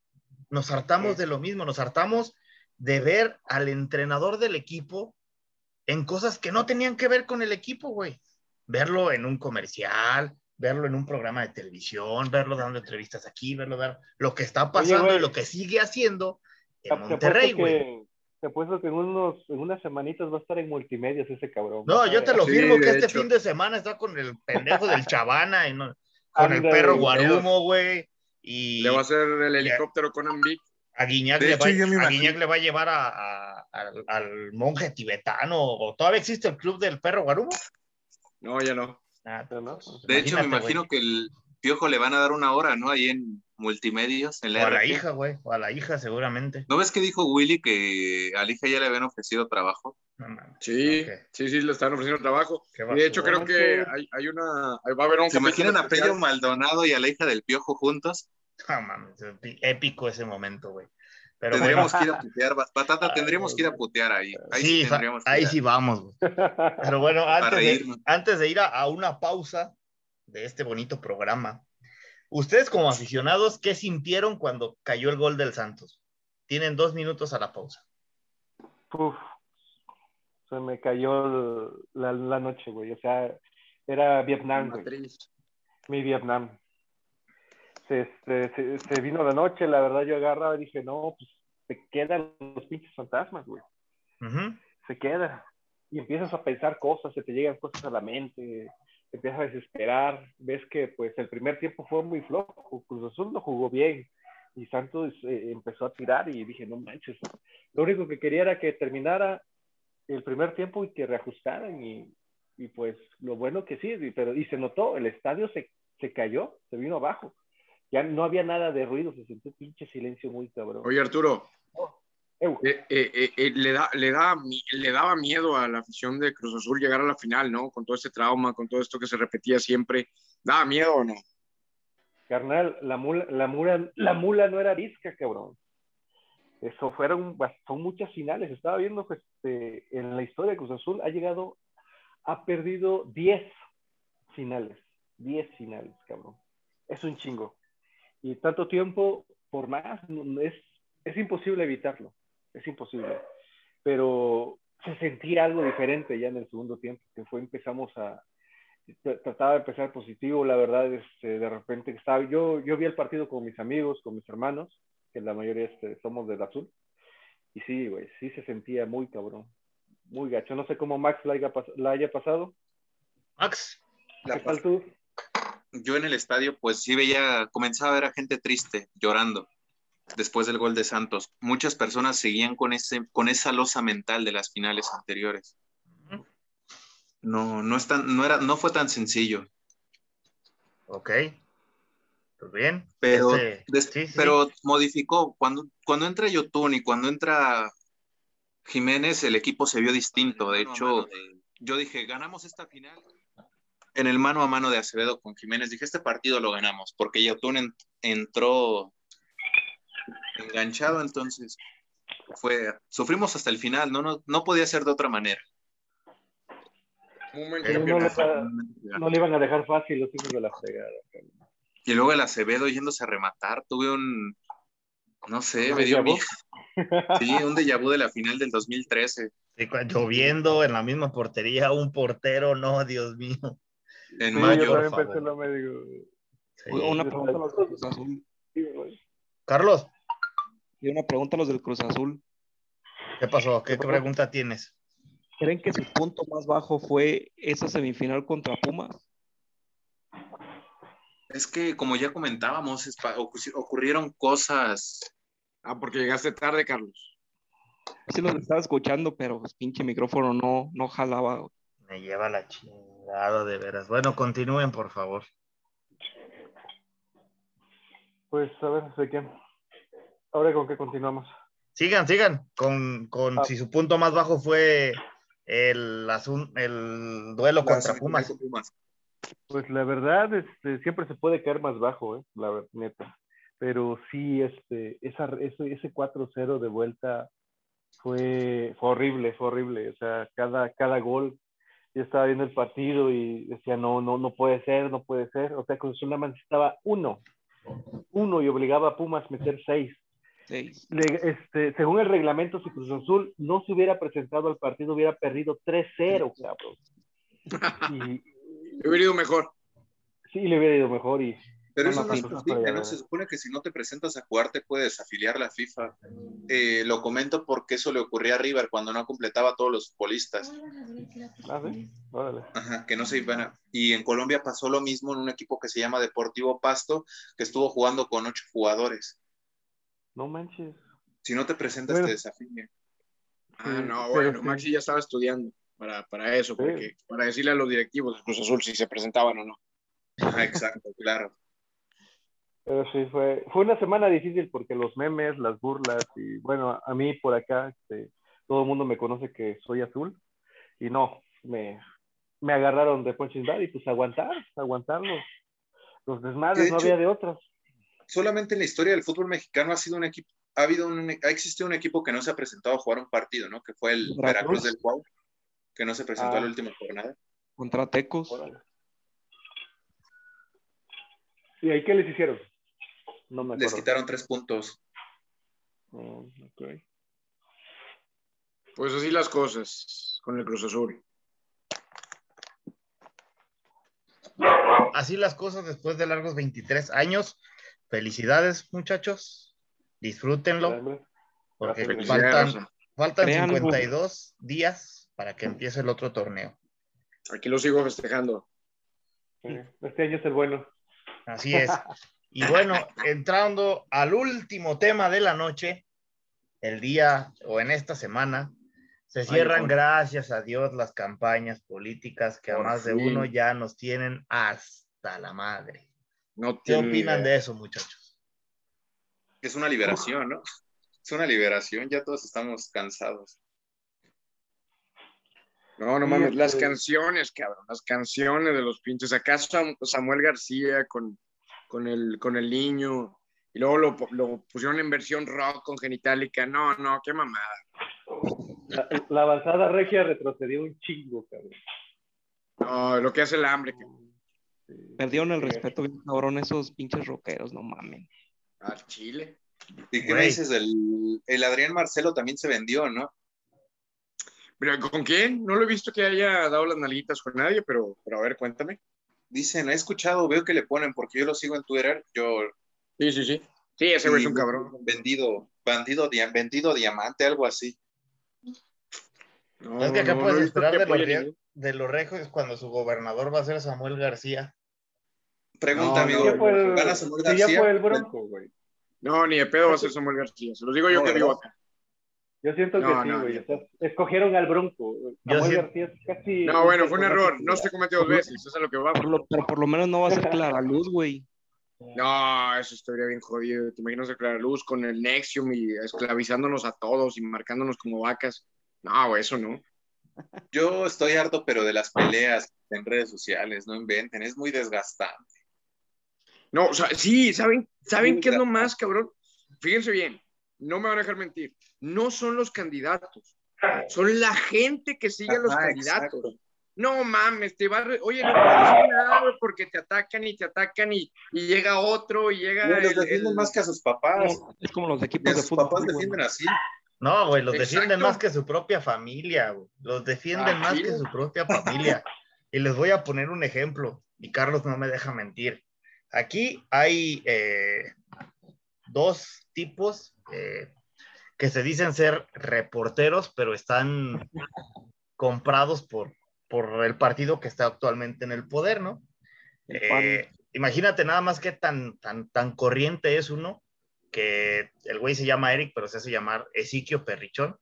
Nos hartamos de lo mismo, nos hartamos de ver al entrenador del equipo en cosas que no tenían que ver con el equipo, güey. Verlo en un comercial, verlo en un programa de televisión, verlo dando entrevistas aquí, verlo dar lo que está pasando y lo que sigue haciendo en Monterrey, güey. Te apuesto que en, unos, en unas semanitas va a estar en multimedios ese cabrón. No, yo te lo firmo que este fin de semana está con el pendejo del Chavana, y con el perro Guarumo, güey. Y le va a hacer el helicóptero con Ambic. A Guiñac, le, va, a le va a llevar a, al, monje tibetano. ¿O todavía existe el club del perro Guarumo? No, ya no. Ah, de hecho, me imagino que el Piojo le van a dar una hora, ¿no? Ahí en multimedios. En o a la hija, güey. O a la hija, seguramente. ¿No ves que dijo Willy que a la hija ya le habían ofrecido trabajo? sí, sí, sí, le están ofreciendo trabajo. de hecho, creo que hay, hay, una. Va a haber un. ¿Se imaginan a Pello Maldonado y a la hija del Piojo juntos? No mames, épico ese momento, güey. Pero tendríamos que ir a putear, Batata, tendríamos que ir a putear ahí. Ahí sí, ahí sí vamos. Pero bueno, antes de, antes de, ir a, una pausa de este bonito programa, ustedes como aficionados, ¿qué sintieron cuando cayó el gol del Santos? Tienen dos minutos a la pausa. Uf, se me cayó la, noche, güey. O sea, era Vietnam, güey. Mi Vietnam. Este, se, vino la noche, la verdad yo agarraba y dije, no, pues se quedan los pinches fantasmas, güey. Se queda. Y empiezas a pensar cosas, se te llegan cosas a la mente, te empiezas a desesperar, ves que pues el primer tiempo fue muy flojo, Cruz Azul no jugó bien y Santos eh, empezó a tirar y dije, no manches, lo único que quería era que terminara el primer tiempo y que reajustaran y, y pues lo bueno que sí, pero y se notó, el estadio se, se cayó, se vino abajo ya no había nada de ruido, se sintió pinche silencio muy cabrón. Oye, Arturo, oh, eh, eh, eh, le, da, le, da, le daba miedo a la afición de Cruz Azul llegar a la final, ¿no? Con todo este trauma, con todo esto que se repetía siempre. ¿Daba miedo o no? Carnal, la mula, la mula, la mula no era visca, cabrón. Eso fueron, son muchas finales. Estaba viendo que este, en la historia de Cruz Azul ha llegado, ha perdido 10 finales. 10 finales, cabrón. Es un chingo. Y tanto tiempo, por más, es, es imposible evitarlo, es imposible. Pero se sentía algo diferente ya en el segundo tiempo, que fue empezamos a, trataba de empezar positivo, la verdad, este, de repente estaba, yo, yo vi el partido con mis amigos, con mis hermanos, que la mayoría este, somos del azul, y sí, güey, sí se sentía muy cabrón, muy gacho, no sé cómo Max la haya, la haya pasado. Max, la tal tú? Yo en el estadio, pues sí veía, comenzaba a ver a gente triste, llorando, después del gol de Santos. Muchas personas seguían con, ese, con esa losa mental de las finales anteriores. No, no, es no, era, no fue tan sencillo. Ok. Pues bien. Pero, pero modificó. Cuando, cuando entra Yotun y cuando entra Jiménez, el equipo se vio distinto. De hecho, yo dije, ganamos esta final en el mano a mano de Acevedo con Jiménez, dije, este partido lo ganamos, porque Yotun entró enganchado, entonces fue, sufrimos hasta el final, no, no, no podía ser de otra manera. no, le, iban a dejar fácil los hijos de la fregada. Y luego el Acevedo yéndose a rematar, tuve un, no sé, me dio miedo. Sí, un déjà vu de la final del 2013. lloviendo en la misma portería, un portero, no, Dios mío. En mayo. Una pregunta a los del Cruz Azul. Carlos. Y una pregunta a los del Cruz Azul. ¿Qué pasó? ¿Qué, pregunta tienes? ¿Creen que su punto más bajo fue esa semifinal contra Pumas? Es que, como ya comentábamos, ocurrieron cosas. Ah, porque llegaste tarde, Carlos. Sí, los estaba escuchando, pero pues, pinche micrófono no, no jalaba. Me lleva la chingada de veras. Bueno, continúen, por favor. Pues a ver, ¿de qué? Ahora con qué continuamos. Sigan, sigan, con, con ah. si su punto más bajo fue el, el duelo contra Pumas. Pues la verdad, este, siempre se puede caer más bajo, ¿eh? la verdad, neta. Pero sí, este, esa, ese, ese 4-0 de vuelta fue, fue horrible, fue horrible. O sea, cada, cada gol, yo estaba viendo el partido y decía, no, no, no puede ser, no puede ser. O sea, con su nada más necesitaba uno, uno y obligaba a Pumas a meter seis. Seis. Le- este, según el reglamento, si Cruz Azul no se hubiera presentado al partido, hubiera perdido 3-0, cabrón. Y Hubiera ido mejor. sí, le hubiera ido mejor. Y Pero eso no, no es pues, posible, para ¿no? Se supone que si no te presentas a jugar te puedes afiliar a la FIFA. Eh, lo comento porque eso le ocurría a River cuando no completaba a todos los futbolistas. Ah, ¿sí? Órale. Ajá, que no se iban a... Y en Colombia pasó lo mismo en un equipo que se llama Deportivo Pasto, que estuvo jugando con ocho jugadores. No manches. Si no te presentas, Bueno. te desafilian. Ah, no, bueno. Maxi ya estaba estudiando para, para eso, Sí. porque, para decirle a los directivos de Cruz Azul si se presentaban o no. Ajá, exacto, claro. Pero sí, fue, fue una semana difícil porque los memes, las burlas y bueno, a mí por acá este, todo el mundo me conoce que soy azul y no, me, me agarraron de punching bag y pues aguantar, aguantar los, los desmadres, De no había de otras. Solamente en la historia del fútbol mexicano ha sido un equipo, ha habido un, ha existido un equipo que no se ha presentado a jugar un partido, ¿no? Que fue el Veracruz. Veracruz del Cuau, que no se presentó Ah. a la última jornada. Contra Tecos. Órale. ¿Y ahí qué les hicieron? No me Les quitaron tres puntos. Mm, ok. Pues así las cosas con el Cruz Azul. Así las cosas después de largos 23 años. Felicidades, muchachos. Disfrútenlo, porque faltan, faltan Créanlo. 52 días para que empiece el otro torneo. Aquí lo sigo festejando. Este año es el bueno. Así es. Y bueno, entrando al último tema de la noche, el día o en esta semana, se cierran, gracias a Dios, las campañas políticas que a más de uno ya nos tienen hasta la madre. No ¿Qué opinan idea. de eso, muchachos? Es una liberación, ¿no? Es una liberación, ya todos estamos cansados. No, no mames, las canciones, cabrón, las canciones de los pinches. Acá Sam- Samuel García con, con, el, con el niño, y luego lo, lo pusieron en versión rock con genitalica. No, no, qué mamada. La, la avanzada regia retrocedió un chingo, cabrón. No, lo que hace el hambre, cabrón. Sí. Perdieron el respeto, bien cabrón, esos pinches rockeros, no mamen. Al Chile. ¿Y qué me dices del el Adrián Marcelo también se vendió, ¿no? ¿Pero con quién? No lo he visto que haya dado las nalguitas con nadie, pero, pero a ver, cuéntame. Dicen, he escuchado, veo que le ponen, porque yo lo sigo en Twitter, yo Sí, sí, sí. Sí, ese güey es un cabrón. Vendido, bandido, dia- vendido diamante, algo así. No, ¿Sabes qué acá no, puedes no esperar que de los, de los regios cuando su gobernador va a ser Samuel García? Pregunta, No, amigo, fue el, ¿gana Samuel sí, ya García? fue el bronco, güey. No, ni de pedo va a ser Samuel García. Se los digo yo No, que vivo ¿verdad? acá. Yo siento No, que sí, no, güey. yo- O sea, escogieron al bronco. Yo Samuel sí- García es casi. No, bueno, fue un error. No se cometió dos veces. Eso es a lo que vamos. Por lo- pero por lo menos no va a ser Clara Luz, güey. No, eso estaría bien jodido. Te imaginas a Clara Luz con el Nexium y esclavizándonos a todos y marcándonos como vacas. No, güey, eso no. Yo estoy harto, pero de las peleas en redes sociales, no inventen, es muy desgastante. No, o sea, sí, ¿saben, ¿saben qué es lo más, cabrón? Fíjense bien, no me van a dejar mentir. No son los candidatos, son la gente que sigue a los Ajá, candidatos. exacto. No mames, te va a... Oye, no puedo decir nada güey, porque te atacan y te atacan y, y llega otro y llega... No, los defienden el- más que a sus papás. No, es como los equipos de sus fútbol. papás güey. defienden así. No, güey, los Exacto. defienden más que su propia familia, güey. Los defienden Ah, más sí. que su propia familia. Y les voy a poner un ejemplo, y Carlos no me deja mentir. Aquí hay eh, dos tipos eh, que se dicen ser reporteros, pero están comprados por, por el partido que está actualmente en el poder, ¿no? Eh, imagínate nada más que tan, tan, tan corriente es uno, que el güey se llama Eric, pero se hace llamar Ezequiel Perrichón.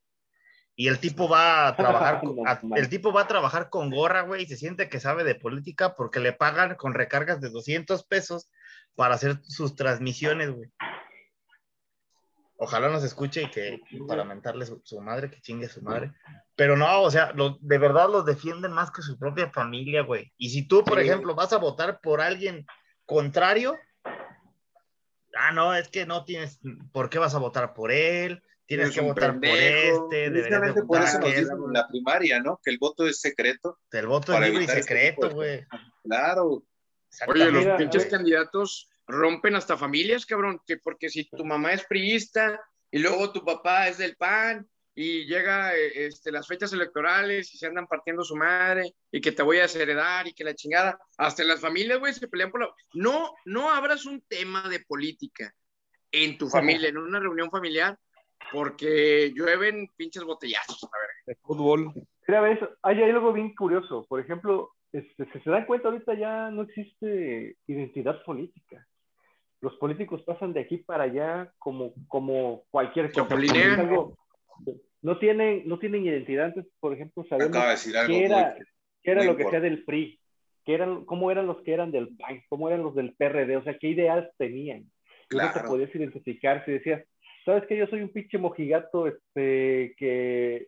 Y el tipo va a trabajar, a- el tipo va a trabajar con gorra, güey, y se siente que sabe de política porque le pagan con recargas de 200 pesos para hacer sus transmisiones, güey. Ojalá nos escuche y que para mentarle su, su madre, que chingue su madre. Pero no, o sea, lo- de verdad los defienden más que su propia familia, güey. Y si tú, por Sí. ejemplo, vas a votar por alguien contrario, ah, no, es que no tienes, ¿por qué vas a votar por él? Tienes Eres que un votar por este, de por eso nos dicen en la primaria, ¿no? Que el voto es secreto. El voto es para libre y evitar este secreto, de güey. Claro. Oye, los pinches candidatos rompen hasta familias, cabrón, que porque si tu mamá es priista y luego tu papá es del PAN y llega eh, este, las fechas electorales y se andan partiendo su madre y que te voy a desheredar y que la chingada, hasta las familias, güey, se pelean por la... No, no abras un tema de política en tu familia, en una reunión familiar, porque llueven pinches botellazos, a ver. De fútbol. Mira, ves, hay algo bien curioso. Por ejemplo, este, si se dan cuenta, ahorita ya no existe identidad política. Los políticos pasan de aquí para allá como, como cualquier cosa. Algo- no tienen, no tienen identidad. Antes, por ejemplo, sabemos de qué era, muy- qué era lo que sea del PRI, qué eran, cómo eran los que eran del PAN, cómo eran los del PRD, o sea, qué ideas tenían. No te Claro. podías identificar si decías, ¿sabes que Yo soy un pinche mojigato este, que,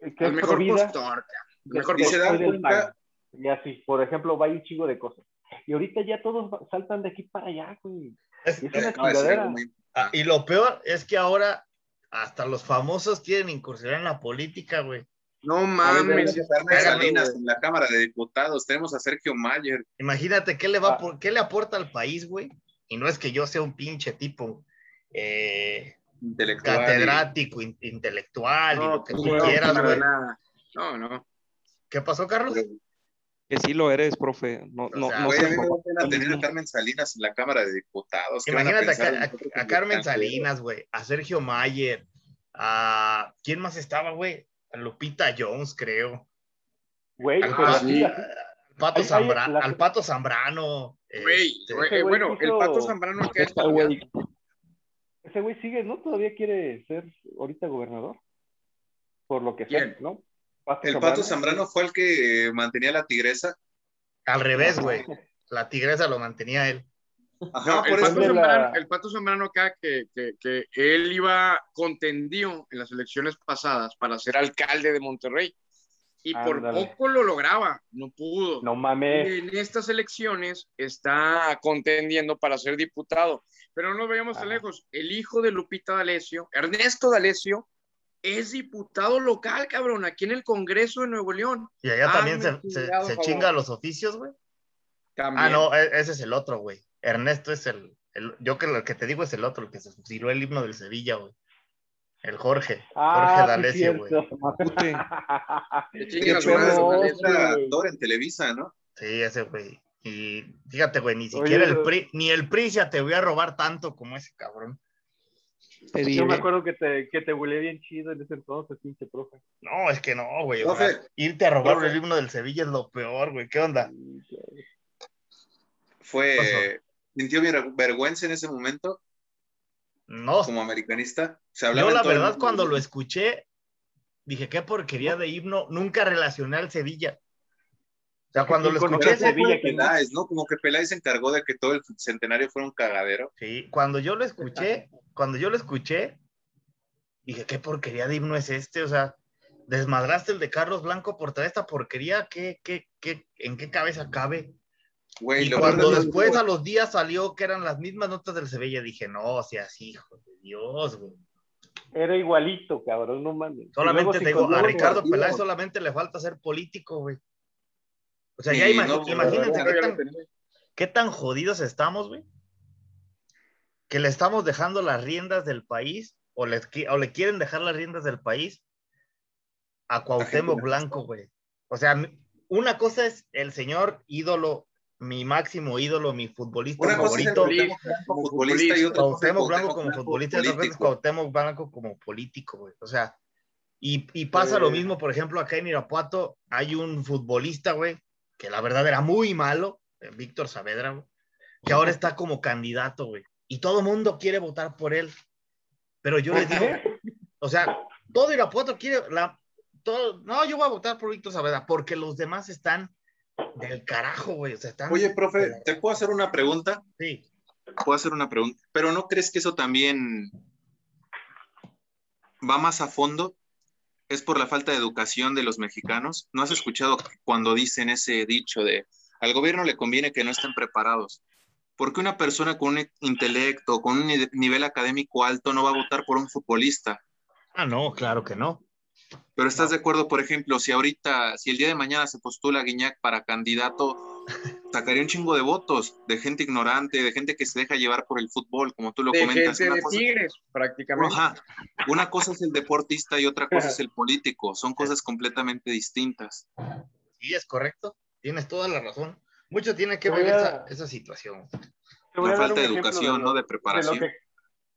que El es mejor vida, postor. El mejor Y se del cuenta-. Y así, por ejemplo, va un chingo de cosas. Y ahorita ya todos saltan de aquí para allá, güey. Es- Y es una muy- Ah, y lo peor es que ahora hasta los famosos quieren incursionar en la política, güey. No mames. Salinas en la Cámara de Diputados, tenemos a Sergio Mayer. Imagínate qué le va Ah. por- qué le aporta al país, güey. Y no es que yo sea un pinche tipo eh, intelectual. catedrático, in- intelectual, y No, lo que tú no, quieras, güey. No, no. ¿Qué pasó, Carlos? Pero, Que sí lo eres, profe. No, no, sea, no güey, sé a cómo- tener a Carmen Salinas en la Cámara de Diputados. ¿Qué van Imagínate a, Carmen? Salinas, güey, a Sergio Mayer, a ¿quién más estaba, güey? A Lupita Jones, creo. Güey, Al, Pato, la- al Zambrano. Güey, este, güey, ese güey bueno, el Pato Zambrano que güey. ese güey sigue, ¿no? Todavía quiere ser ahorita gobernador. Por lo que sea, ¿Quién? ¿no? Pato El Pato Zambrano fue el que mantenía la tigresa. al revés, güey. La tigresa lo mantenía él. Ajá, No, el, Pato la- Zambrano, el Pato Zambrano acá que, que, que él iba contendió en las elecciones pasadas para ser alcalde de Monterrey y por poco lo lograba, no pudo. No mames. Y en estas elecciones está contendiendo para ser diputado. Pero no nos veamos tan lejos. El hijo de Lupita D'Alessio, Ernesto D'Alessio, es diputado local, cabrón, aquí en el Congreso de Nuevo León. Y allá Ah, también me se, se- se chinga los oficios, güey. También. Ah, no, e- ese es el otro, güey. Ernesto es el, el- yo que lo que te digo es el otro, el que se fusiló el himno del Sevilla, güey. El Jorge, Jorge Ah, sí, D'Alessio, güey. Que actor en Televisa, ¿no? Sí, ese güey. Y fíjate, güey, ni Oye, siquiera el PRI, ni el PRI te voy a robar tanto como ese cabrón. Te Yo me acuerdo que te, que te huele bien chido en ese entonces, pinche profe. No, es que no, güey. o sea, Profe, irte a robar profe. el himno del Sevilla es lo peor, güey. ¿Qué onda? Fue. ¿Sintió ver- vergüenza en ese momento No, como americanista? Se yo la verdad cuando lo escuché, dije, qué porquería de himno, nunca relacioné al Sevilla. O sea, cuando lo ¿Quién escuché, Sevilla Peláez, ¿no? Como que Peláez se encargó de que todo el centenario fuera un cagadero. sí, cuando yo lo escuché, cuando yo lo escuché, dije, qué porquería de himno es este, o sea, desmadraste el de Carlos Blanco por toda esta porquería, ¿qué, qué, qué, ¿en qué cabeza cabe? Güey, Y lo cuando después a los días salió que eran las mismas notas del Sevilla, dije, no, o sea, sí, hijo de Dios, güey. Era igualito, cabrón, no mames. Solamente luego te digo, a Ricardo. Peláez solamente le falta ser político, güey. O sea, Sí, ya no, pues, imagínense qué tan, tenía. qué tan jodidos estamos, güey. Que le estamos dejando las riendas del país, o, les qui- o le quieren dejar las riendas del país a Cuauhtémoc Blanco, güey. O sea, una cosa es el señor ídolo, mi máximo ídolo, mi futbolista Una cosa es el favorito. Cuauhtémoc Blanco como futbolista y otra cosa es Cuauhtémoc Blanco como futbolista y otra cosa es político. Cuauhtémoc Blanco como político, güey. O sea, y, y pasa Eh. lo mismo, por ejemplo, acá en Irapuato hay un futbolista, güey, que la verdad era muy malo, eh, Víctor Saavedra, güey, que ahora está como candidato, güey. Y todo el mundo quiere votar por él. Pero yo les digo, o sea, todo Irapuato quiere, la, todo, no, yo voy a votar por Víctor Saavedra, porque los demás están del carajo, güey. O sea, están. Oye, profe, ¿te puedo hacer una pregunta? Sí. Puedo hacer una pregunta. Pero ¿no crees que eso también va más a fondo es por la falta de educación de los mexicanos. ¿No has escuchado cuando dicen ese dicho de al gobierno le conviene que no estén preparados? Porque una persona con un intelecto, con un ni- nivel académico alto no va a votar por un futbolista? Ah, no, claro que no. Pero estás de acuerdo, por ejemplo, si ahorita, si el día de mañana se postula Guiñac para candidato, sacaría un chingo de votos de gente ignorante, de gente que se deja llevar por el fútbol, como tú lo De comentas. gente Una de cosa, Tigres, prácticamente. Ajá. Una cosa es el deportista y otra cosa es el político. Son cosas completamente distintas. Sí, es correcto. Tienes toda la razón. Mucho tiene que ver a- esa, esa situación. La falta de educación, lo- no de De preparación. lo, que,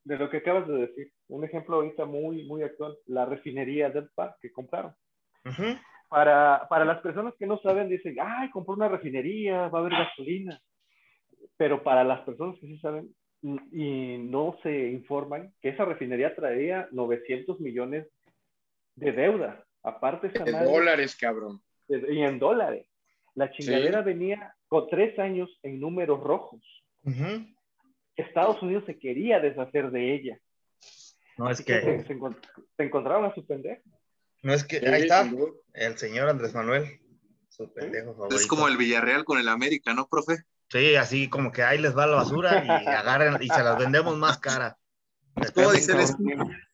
de lo que acabas de decir. Un ejemplo ahorita muy, muy actual. La refinería del Park que compraron. Ujú. Para, para las personas que no saben, dicen, ay, compró una refinería, va a haber gasolina. Pero para las personas que sí saben y no se informan, que esa refinería traía 900 millones de deuda. Aparte, De madre- dólares, cabrón. y en dólares. La chingadera venía con tres años en números rojos. Ujú. Estados Unidos se quería deshacer de ella. No es que que, se, encont- se encontraron a su pendejo. No es que, ahí está, el señor Andrés Manuel, su pendejo favorito. Es como el Villarreal con el América, ¿no, profe? Sí, así como que ahí les va la basura y agarren y se las vendemos más cara. ¿Cómo.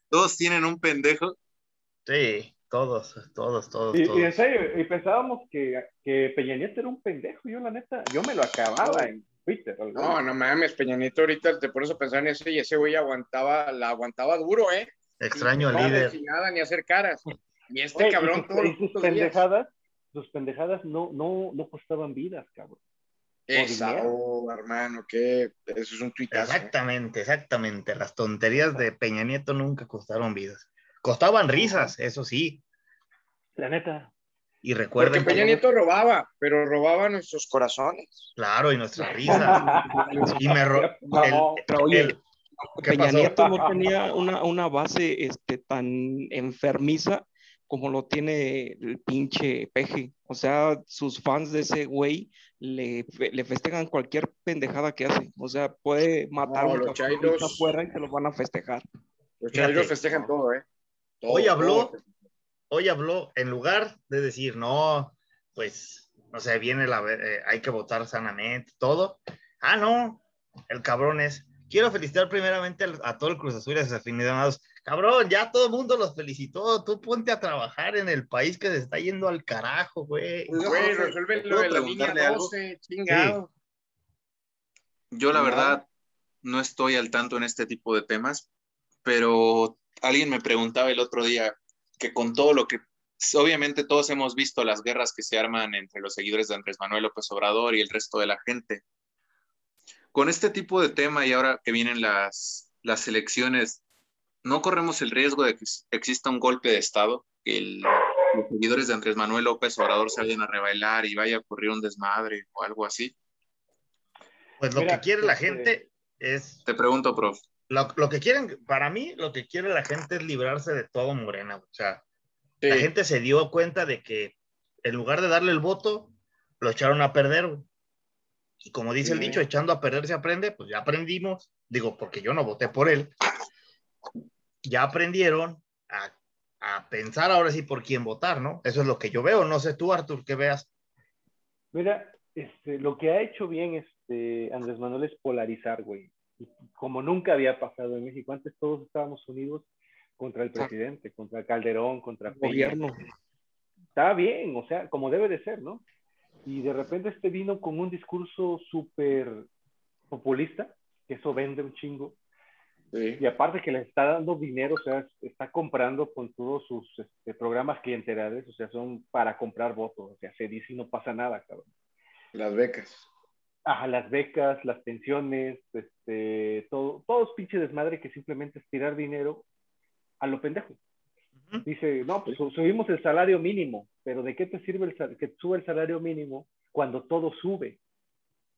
Todos tienen un pendejo. Sí, todos, todos, todos, Y, y en serio, y pensábamos que, que Peña Nieto era un pendejo. Yo, la neta, yo me lo acababa en Twitter. No, no mames, Peña Nieto ahorita te pones a pensar en eso y ese güey aguantaba, la aguantaba duro, ¿eh? Extraño al no líder. Nada, ni hacer caras. Y este y cabrón sus- todos y los sus pendejadas, sus pendejadas no, no, no costaban vidas, cabrón. Esa, oh, hermano, que eso es un tuitazo. Exactamente, exactamente. Las tonterías de Peña Nieto nunca costaron vidas. Costaban risas, eso sí. La neta. Y Porque recuerden, Peña que- Nieto robaba, pero robaba nuestros corazones. claro, y nuestras risas. Y me ro- No, el- Pero oye, el- ¿qué Peña pasó? Nieto no tenía una, una base este, tan enfermiza como lo tiene el pinche peje. O sea, sus fans de ese güey le, le festejan cualquier pendejada que hace. O sea, puede matar No, un los chairos- afuera y se lo van a festejar. Los chavos festejan todo, ¿eh? Todo, Hoy habló, todo. hoy habló, en lugar de decir, no, pues, no sé, viene la, eh, hay que votar sanamente, todo. Ah, no, el cabrón es, quiero felicitar primeramente a todo el Cruz Azul y a sus aficionados. Cabrón, ya todo el mundo los felicitó, tú ponte a trabajar en el país que se está yendo al carajo, güey. Güey, profe, resuelve ¿puedo lo de la línea preguntarle algo? 12, chingado. Yo la verdad no estoy al tanto en este tipo de temas, pero alguien me preguntaba el otro día que con todo lo que, obviamente todos hemos visto las guerras que se arman entre los seguidores de Andrés Manuel López Obrador y el resto de la gente. Con este tipo de tema y ahora que vienen las, las elecciones, ¿no corremos el riesgo de que exista un golpe de Estado? Que el- los seguidores de Andrés Manuel López Obrador se vayan a rebailar y vaya a ocurrir un desmadre o algo así. Pues lo Mira, que quiere la este- gente es, Te pregunto, prof. lo, lo que quieren, para mí, lo que quiere la gente es librarse de todo Morena, o sea, Sí. la gente se dio cuenta de que en lugar de darle el voto, lo echaron a perder, güey. Y como dice el dicho, echando a perder se aprende, pues ya aprendimos, digo, porque yo no voté por él, ya aprendieron a, a pensar ahora sí por quién votar, ¿no? Eso es lo que yo veo, no sé tú, Artur, que veas. Mira, este, lo que ha hecho bien este, Andrés Manuel es polarizar, güey. Y Como nunca había pasado en México. Antes todos estábamos unidos contra el presidente, contra Calderón, contra El gobierno. Está bien, o sea, como debe de ser, ¿no? Y de repente este vino con un discurso súper populista, que eso vende un chingo. Sí. Y aparte que le está dando dinero, o sea, está comprando con todos sus este, programas clientelares, o sea, son para comprar votos, o sea, se dice y no pasa nada, cabrón. Las becas. Ajá, las becas, las pensiones, este, todo, todo es pinche desmadre que simplemente es tirar dinero a lo pendejo. Dice, no, pues su- subimos el salario mínimo, pero ¿de qué te sirve el que sube el salario mínimo cuando todo sube?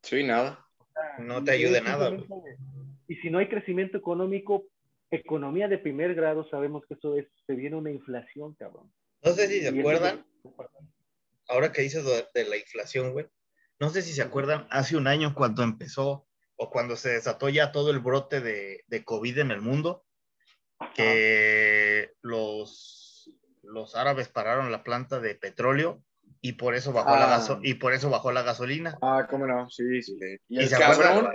Sí, nada. No te ayude Es nada, Y si no hay crecimiento económico, economía de primer grado, sabemos que eso es, se viene una inflación, cabrón. No sé si se acuerdan, ahora que dices de, de la inflación, güey, no sé si se acuerdan hace un año cuando empezó o cuando se desató ya todo el brote de, de COVID en el mundo, que los, los árabes pararon la planta de petróleo y por eso bajó la Ah. gaso- y por eso bajó la gasolina. Ah, cómo no, sí, sí. Y Y el se acuerdan- cabrón,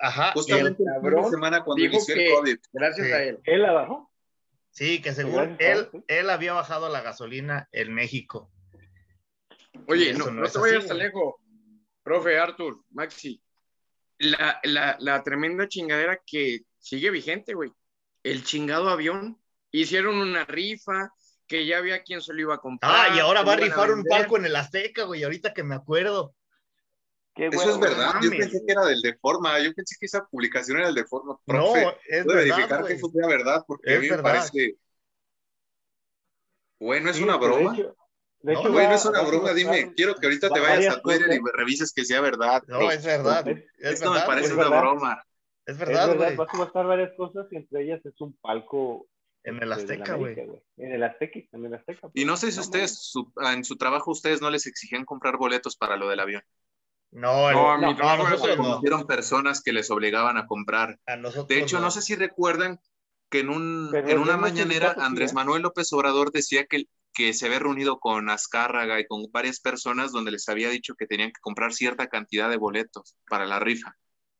Ajá, Justamente el cabrón semana cuando dijo inició que- el COVID. gracias Sí. a él. Él la bajó. sí, que según gracias a él, él, había bajado la gasolina en México. Oye, no, no no te vayas tan lejos. Profe Arthur, Maxi. La, la, la tremenda chingadera que sigue vigente, güey. El chingado avión. Hicieron una rifa que ya había quien se lo iba a comprar. Ah, y ahora va a rifar un palco en el Azteca, güey, ahorita que me acuerdo. Qué Eso es verdad. no Yo pensé que era del Deforma. Yo pensé que esa publicación era del Deforma. No, Profe, es verdad, verificar güey. que sea verdad porque a Es mí me parece. Bueno, es Sí, una de broma. hecho- de No, hecho no es una a broma. Dime, quiero que ahorita te va- vayas a Twitter y cosas. revises que sea verdad. No, es verdad. Es- Es Esto me parece es una verdad. broma. Es verdad, verdad, güey. va a subastar varias cosas y entre ellas es un palco. En el este, Azteca, güey. En el Azteca, en el Azteca. Y no sé si No, ustedes, su- en su trabajo, ustedes no les exigían comprar boletos para lo del avión. No, No, no, a mi no, trabajo no. Personas que les obligaban a comprar. A nosotros De hecho, no no sé si recuerdan que en, un, en una mañanera Andrés. Manuel López Obrador decía que, que se había reunido con Azcárraga y con varias personas donde les había dicho que tenían que comprar cierta cantidad de boletos para la rifa.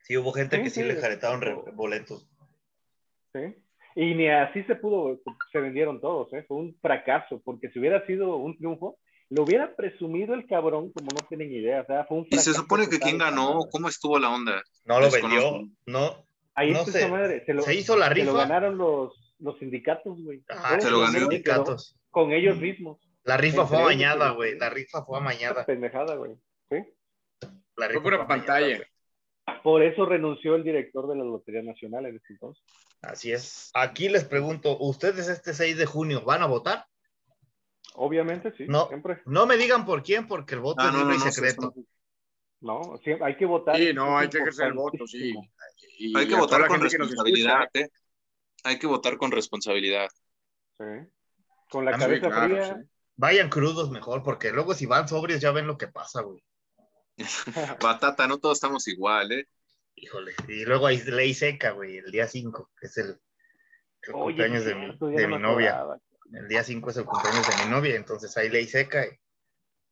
Sí, hubo gente Sí, que sí, sí, le jaretaron re- pero- boletos. Sí. Y ni así se pudo, se vendieron todos, ¿eh? Fue un fracaso, porque si hubiera sido un triunfo, lo hubiera presumido el cabrón como no tienen idea. O sea, fue un Y se supone que quién ganó. ¿cómo estuvo la onda? No lo vendió. No. Ahí no esa madre. Se, lo, Se hizo la se lo rifa. ganaron los, los sindicatos, güey. Ah, Todos se lo ganó los sindicatos. Con ellos mismos. La rifa Entre fue amañada, güey. La rifa fue amañada. pendejada, güey. ¿Sí? La Fue rifa pura amañada, pantalla. Por eso renunció el director de la Lotería Nacional en ese entonces. Así es. Aquí les pregunto, ¿ustedes este 6 de junio van a votar? Obviamente, sí. No. Siempre. No me digan por quién, porque el voto es no, no, libre no, y secreto. No, sí, hay que votar. Sí, no, Es hay que ejercer el voto, sí. Y. Hay que votar con que responsabilidad, escucha, ¿eh? Hay que votar con responsabilidad. Sí. Con la Ah, cabeza claro, fría. sí. Vayan crudos mejor, porque luego si van sobrios ya ven lo que pasa, güey. Batata, no todos estamos igual, ¿eh? Híjole. Y luego hay ley seca, güey, el día 5, que es el, el Oye, cumpleaños de mi, de no novia. acordaba. El día 5 es el cumpleaños de mi novia, entonces hay ley seca. y-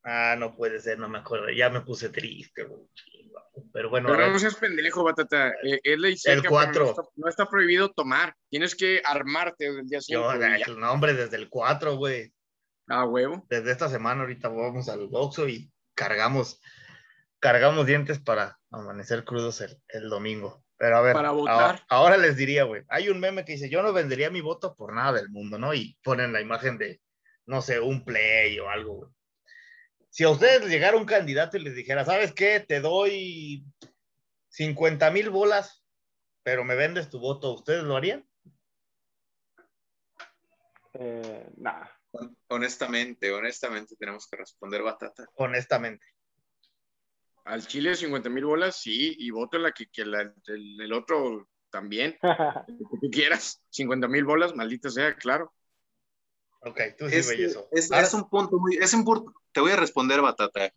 Ah, no puede ser, no me acuerdo. Ya me puse triste, güey. Pero bueno, a Pero ver, no seas pendejo, Batata. Eh, es ley seca, pero cuatro. No está, no está prohibido tomar. Tienes que armarte desde el día yo, 5. el nombre desde el 4, güey. Ah, huevo. Desde esta semana ahorita vamos al Oxxo y cargamos, cargamos dientes para amanecer crudos el, el domingo. Pero a ver, Para ahora- votar. ahora les diría, güey, hay un meme que dice, yo no vendería mi voto por nada del mundo, ¿no? Y ponen la imagen de, no sé, un play o algo, güey. Si a ustedes llegara un candidato y les dijera, ¿sabes qué? Te doy 50 mil bolas, pero me vendes tu voto, ¿ustedes lo harían? Eh, nah. Honestamente, honestamente tenemos que responder Batata. Honestamente. Al Chile 50 mil bolas, sí. Y voto en la que, que la- el, el otro también. Que tú quieras. 50 mil bolas, maldita sea, claro. Ok, tú sí, Es, eso. es- Ahora- es un punto muy, es un punto, te voy a responder, Batata.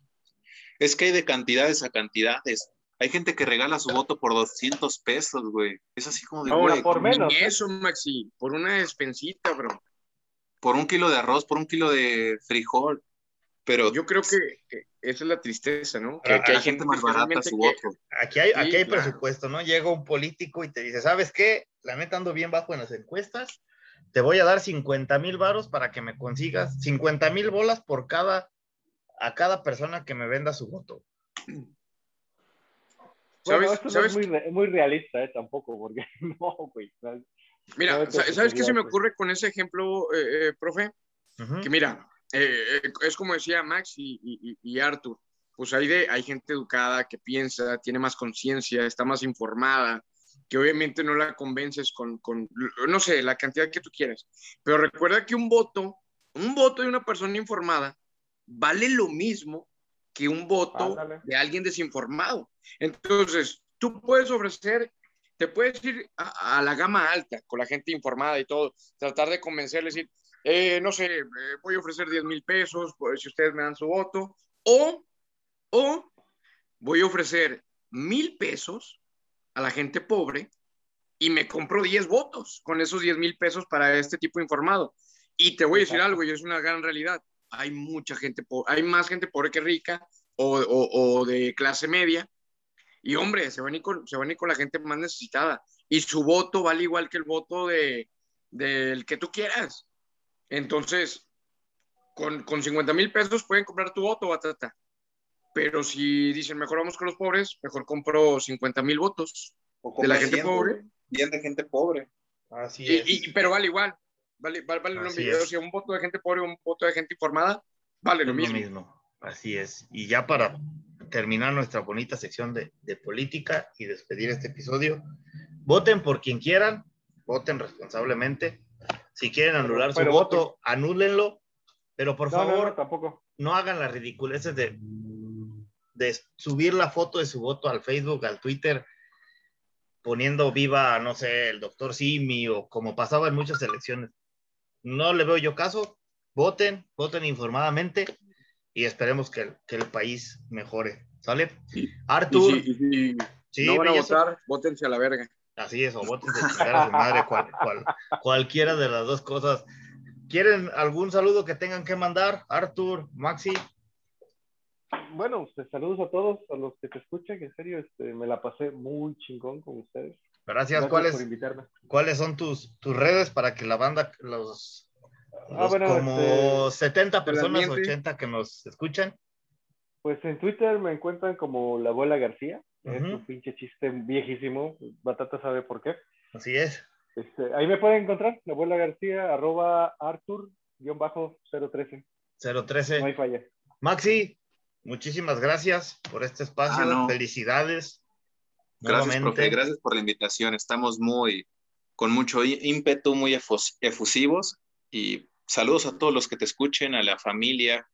Es que hay de cantidades a cantidades. Hay gente que regala su voto por 200 pesos, güey. Es así como de, güey, por menos. Ni eso, Maxi. Por una despensita, bro. por un kilo de arroz, por un kilo de frijol. Pero Yo creo que, que esa es la tristeza, ¿no? Que, que hay gente más barata su voto. Aquí hay, aquí hay claro. presupuesto, ¿no? Llega un político y te dice, ¿sabes qué? La neta ando bien bajo en las encuestas. Te voy a dar 50 mil varos para que me consigas 50 mil bolas por cada, a cada persona que me venda su voto. Bueno, ¿Sabes? esto no es muy, re- muy realista, eh, tampoco, porque no, güey. Mira, ¿Sabes sa- qué ¿sabes qué se me pues? ocurre con ese ejemplo, eh, eh, profe? Que mira, eh, eh, es como decía Max y, y, y Arthur, pues hay, de, hay gente educada que piensa, tiene más conciencia, está más informada, que obviamente no la convences con, con, no sé, la cantidad que tú quieras. Pero recuerda que un voto, un voto de una persona informada vale lo mismo que un voto Ándale. de alguien desinformado. Entonces, tú puedes ofrecer, te puedes ir a, a la gama alta con la gente informada y todo, tratar de convencerles, decir, eh, no sé, eh, voy a ofrecer 10 mil pesos por si ustedes me dan su voto, o, o voy a ofrecer mil pesos a la gente pobre y me compro 10 votos con esos 10 mil pesos para este tipo informado. Y te voy a decir algo, y es una gran realidad. Hay mucha gente, hay más gente pobre que rica o, o, de clase media. Y hombre, se van, a ir con, se van a ir con la gente más necesitada. Y su voto vale igual que el voto de, del que tú quieras. Entonces, con, con 50 mil pesos pueden comprar tu voto, batata. Pero si dicen, mejor vamos con los pobres, mejor compro 50 mil votos de la gente pobre. Bien de gente pobre. Así es. Y, pero vale igual. Vale, vale, vale lo mismo. Si un voto de gente pobre o un voto de gente informada, vale lo mismo. mismo. Así es. Y ya para terminar nuestra bonita sección de, de política y despedir este episodio, voten por quien quieran, voten responsablemente. Si quieren anular su voto, anúlenlo. Pero por favor, tampoco. no hagan las ridiculeces de, de subir la foto de su voto al Facebook, al Twitter, poniendo viva, no sé, el doctor Simi o como pasaba en muchas elecciones. No le veo yo caso. Voten, voten informadamente y esperemos que, que el país mejore. ¿Sale? Artur. Si, no van a votar, votense a la verga. Así es, o votense a su madre, cualquiera de las dos cosas. ¿Quieren algún saludo que tengan que mandar? Artur, Maxi bueno, pues, saludos a todos, a los que te escuchan, en serio, este, me la pasé muy chingón con ustedes. Gracias, ¿cuáles, por invitarme. ¿cuáles son tus, tus redes para que la banda, los, ah, como 70 este, personas, 80 que nos escuchan? Pues en Twitter me encuentran como la abuela García, es un pinche chiste viejísimo, Batata sabe por qué. Así es. Este, ahí me pueden encontrar, la abuela García, arroba Artur-013. 013. No hay falla. Maxi, Muchísimas gracias por este espacio. Ah, Felicidades. Gracias, profe. Gracias por la invitación. Estamos muy, con mucho ímpetu, muy efusivos. Y saludos a todos los que te escuchen, a la familia,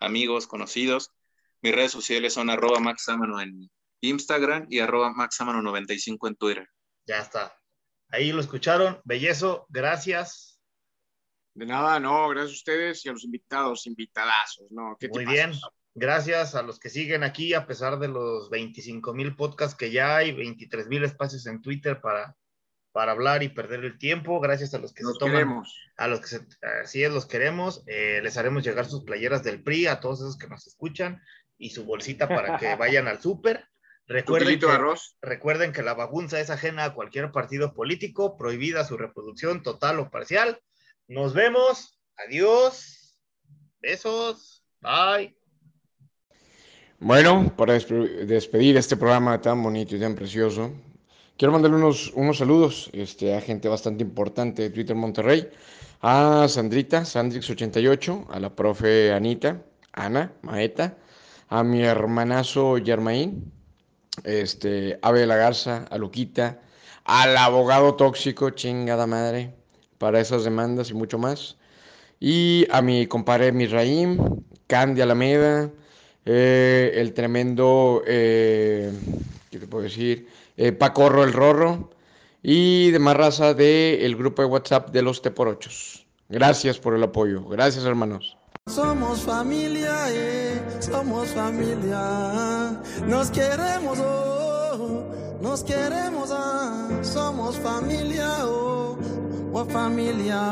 amigos, conocidos. Mis redes sociales son arroba maxamano en Instagram y arroba maxamano95 en Twitter. Ya está. Ahí lo escucharon. Bellezo, gracias. De nada, no, gracias a ustedes y a los invitados, invitadazos, ¿no? Muy bien. Gracias a los que siguen aquí, a pesar de los 25 mil podcasts que ya hay, 23 mil espacios en Twitter para, para hablar y perder el tiempo. Gracias a los que se toman, queremos. a los que se, así es, los queremos. Eh, les haremos llegar sus playeras del PRI a todos esos que nos escuchan y su bolsita para que vayan al súper. Recuerden que, recuerden que la bagunza es ajena a cualquier partido político, prohibida su reproducción total o parcial. Nos vemos. Adiós. Besos. Bye. Bueno, para despedir este programa tan bonito y tan precioso, quiero mandarle unos, unos saludos este, a gente bastante importante de Twitter Monterrey, a Sandrita, Sandrix88, a la profe Anita, Ana, Maeta, a mi hermanazo Germain, este, Ave de la Garza, a Luquita, al abogado tóxico, chingada madre, para esas demandas y mucho más, y a mi compadre Misraim, Candy Alameda, eh, el tremendo, eh, ¿qué te puedo decir? Eh, Pacorro el Rorro y demás raza del grupo de WhatsApp de los T8. Gracias por el apoyo. Gracias, hermanos. Somos familia, somos familia. Nos queremos, oh, nos queremos, ah. somos familia, oh, oh familia.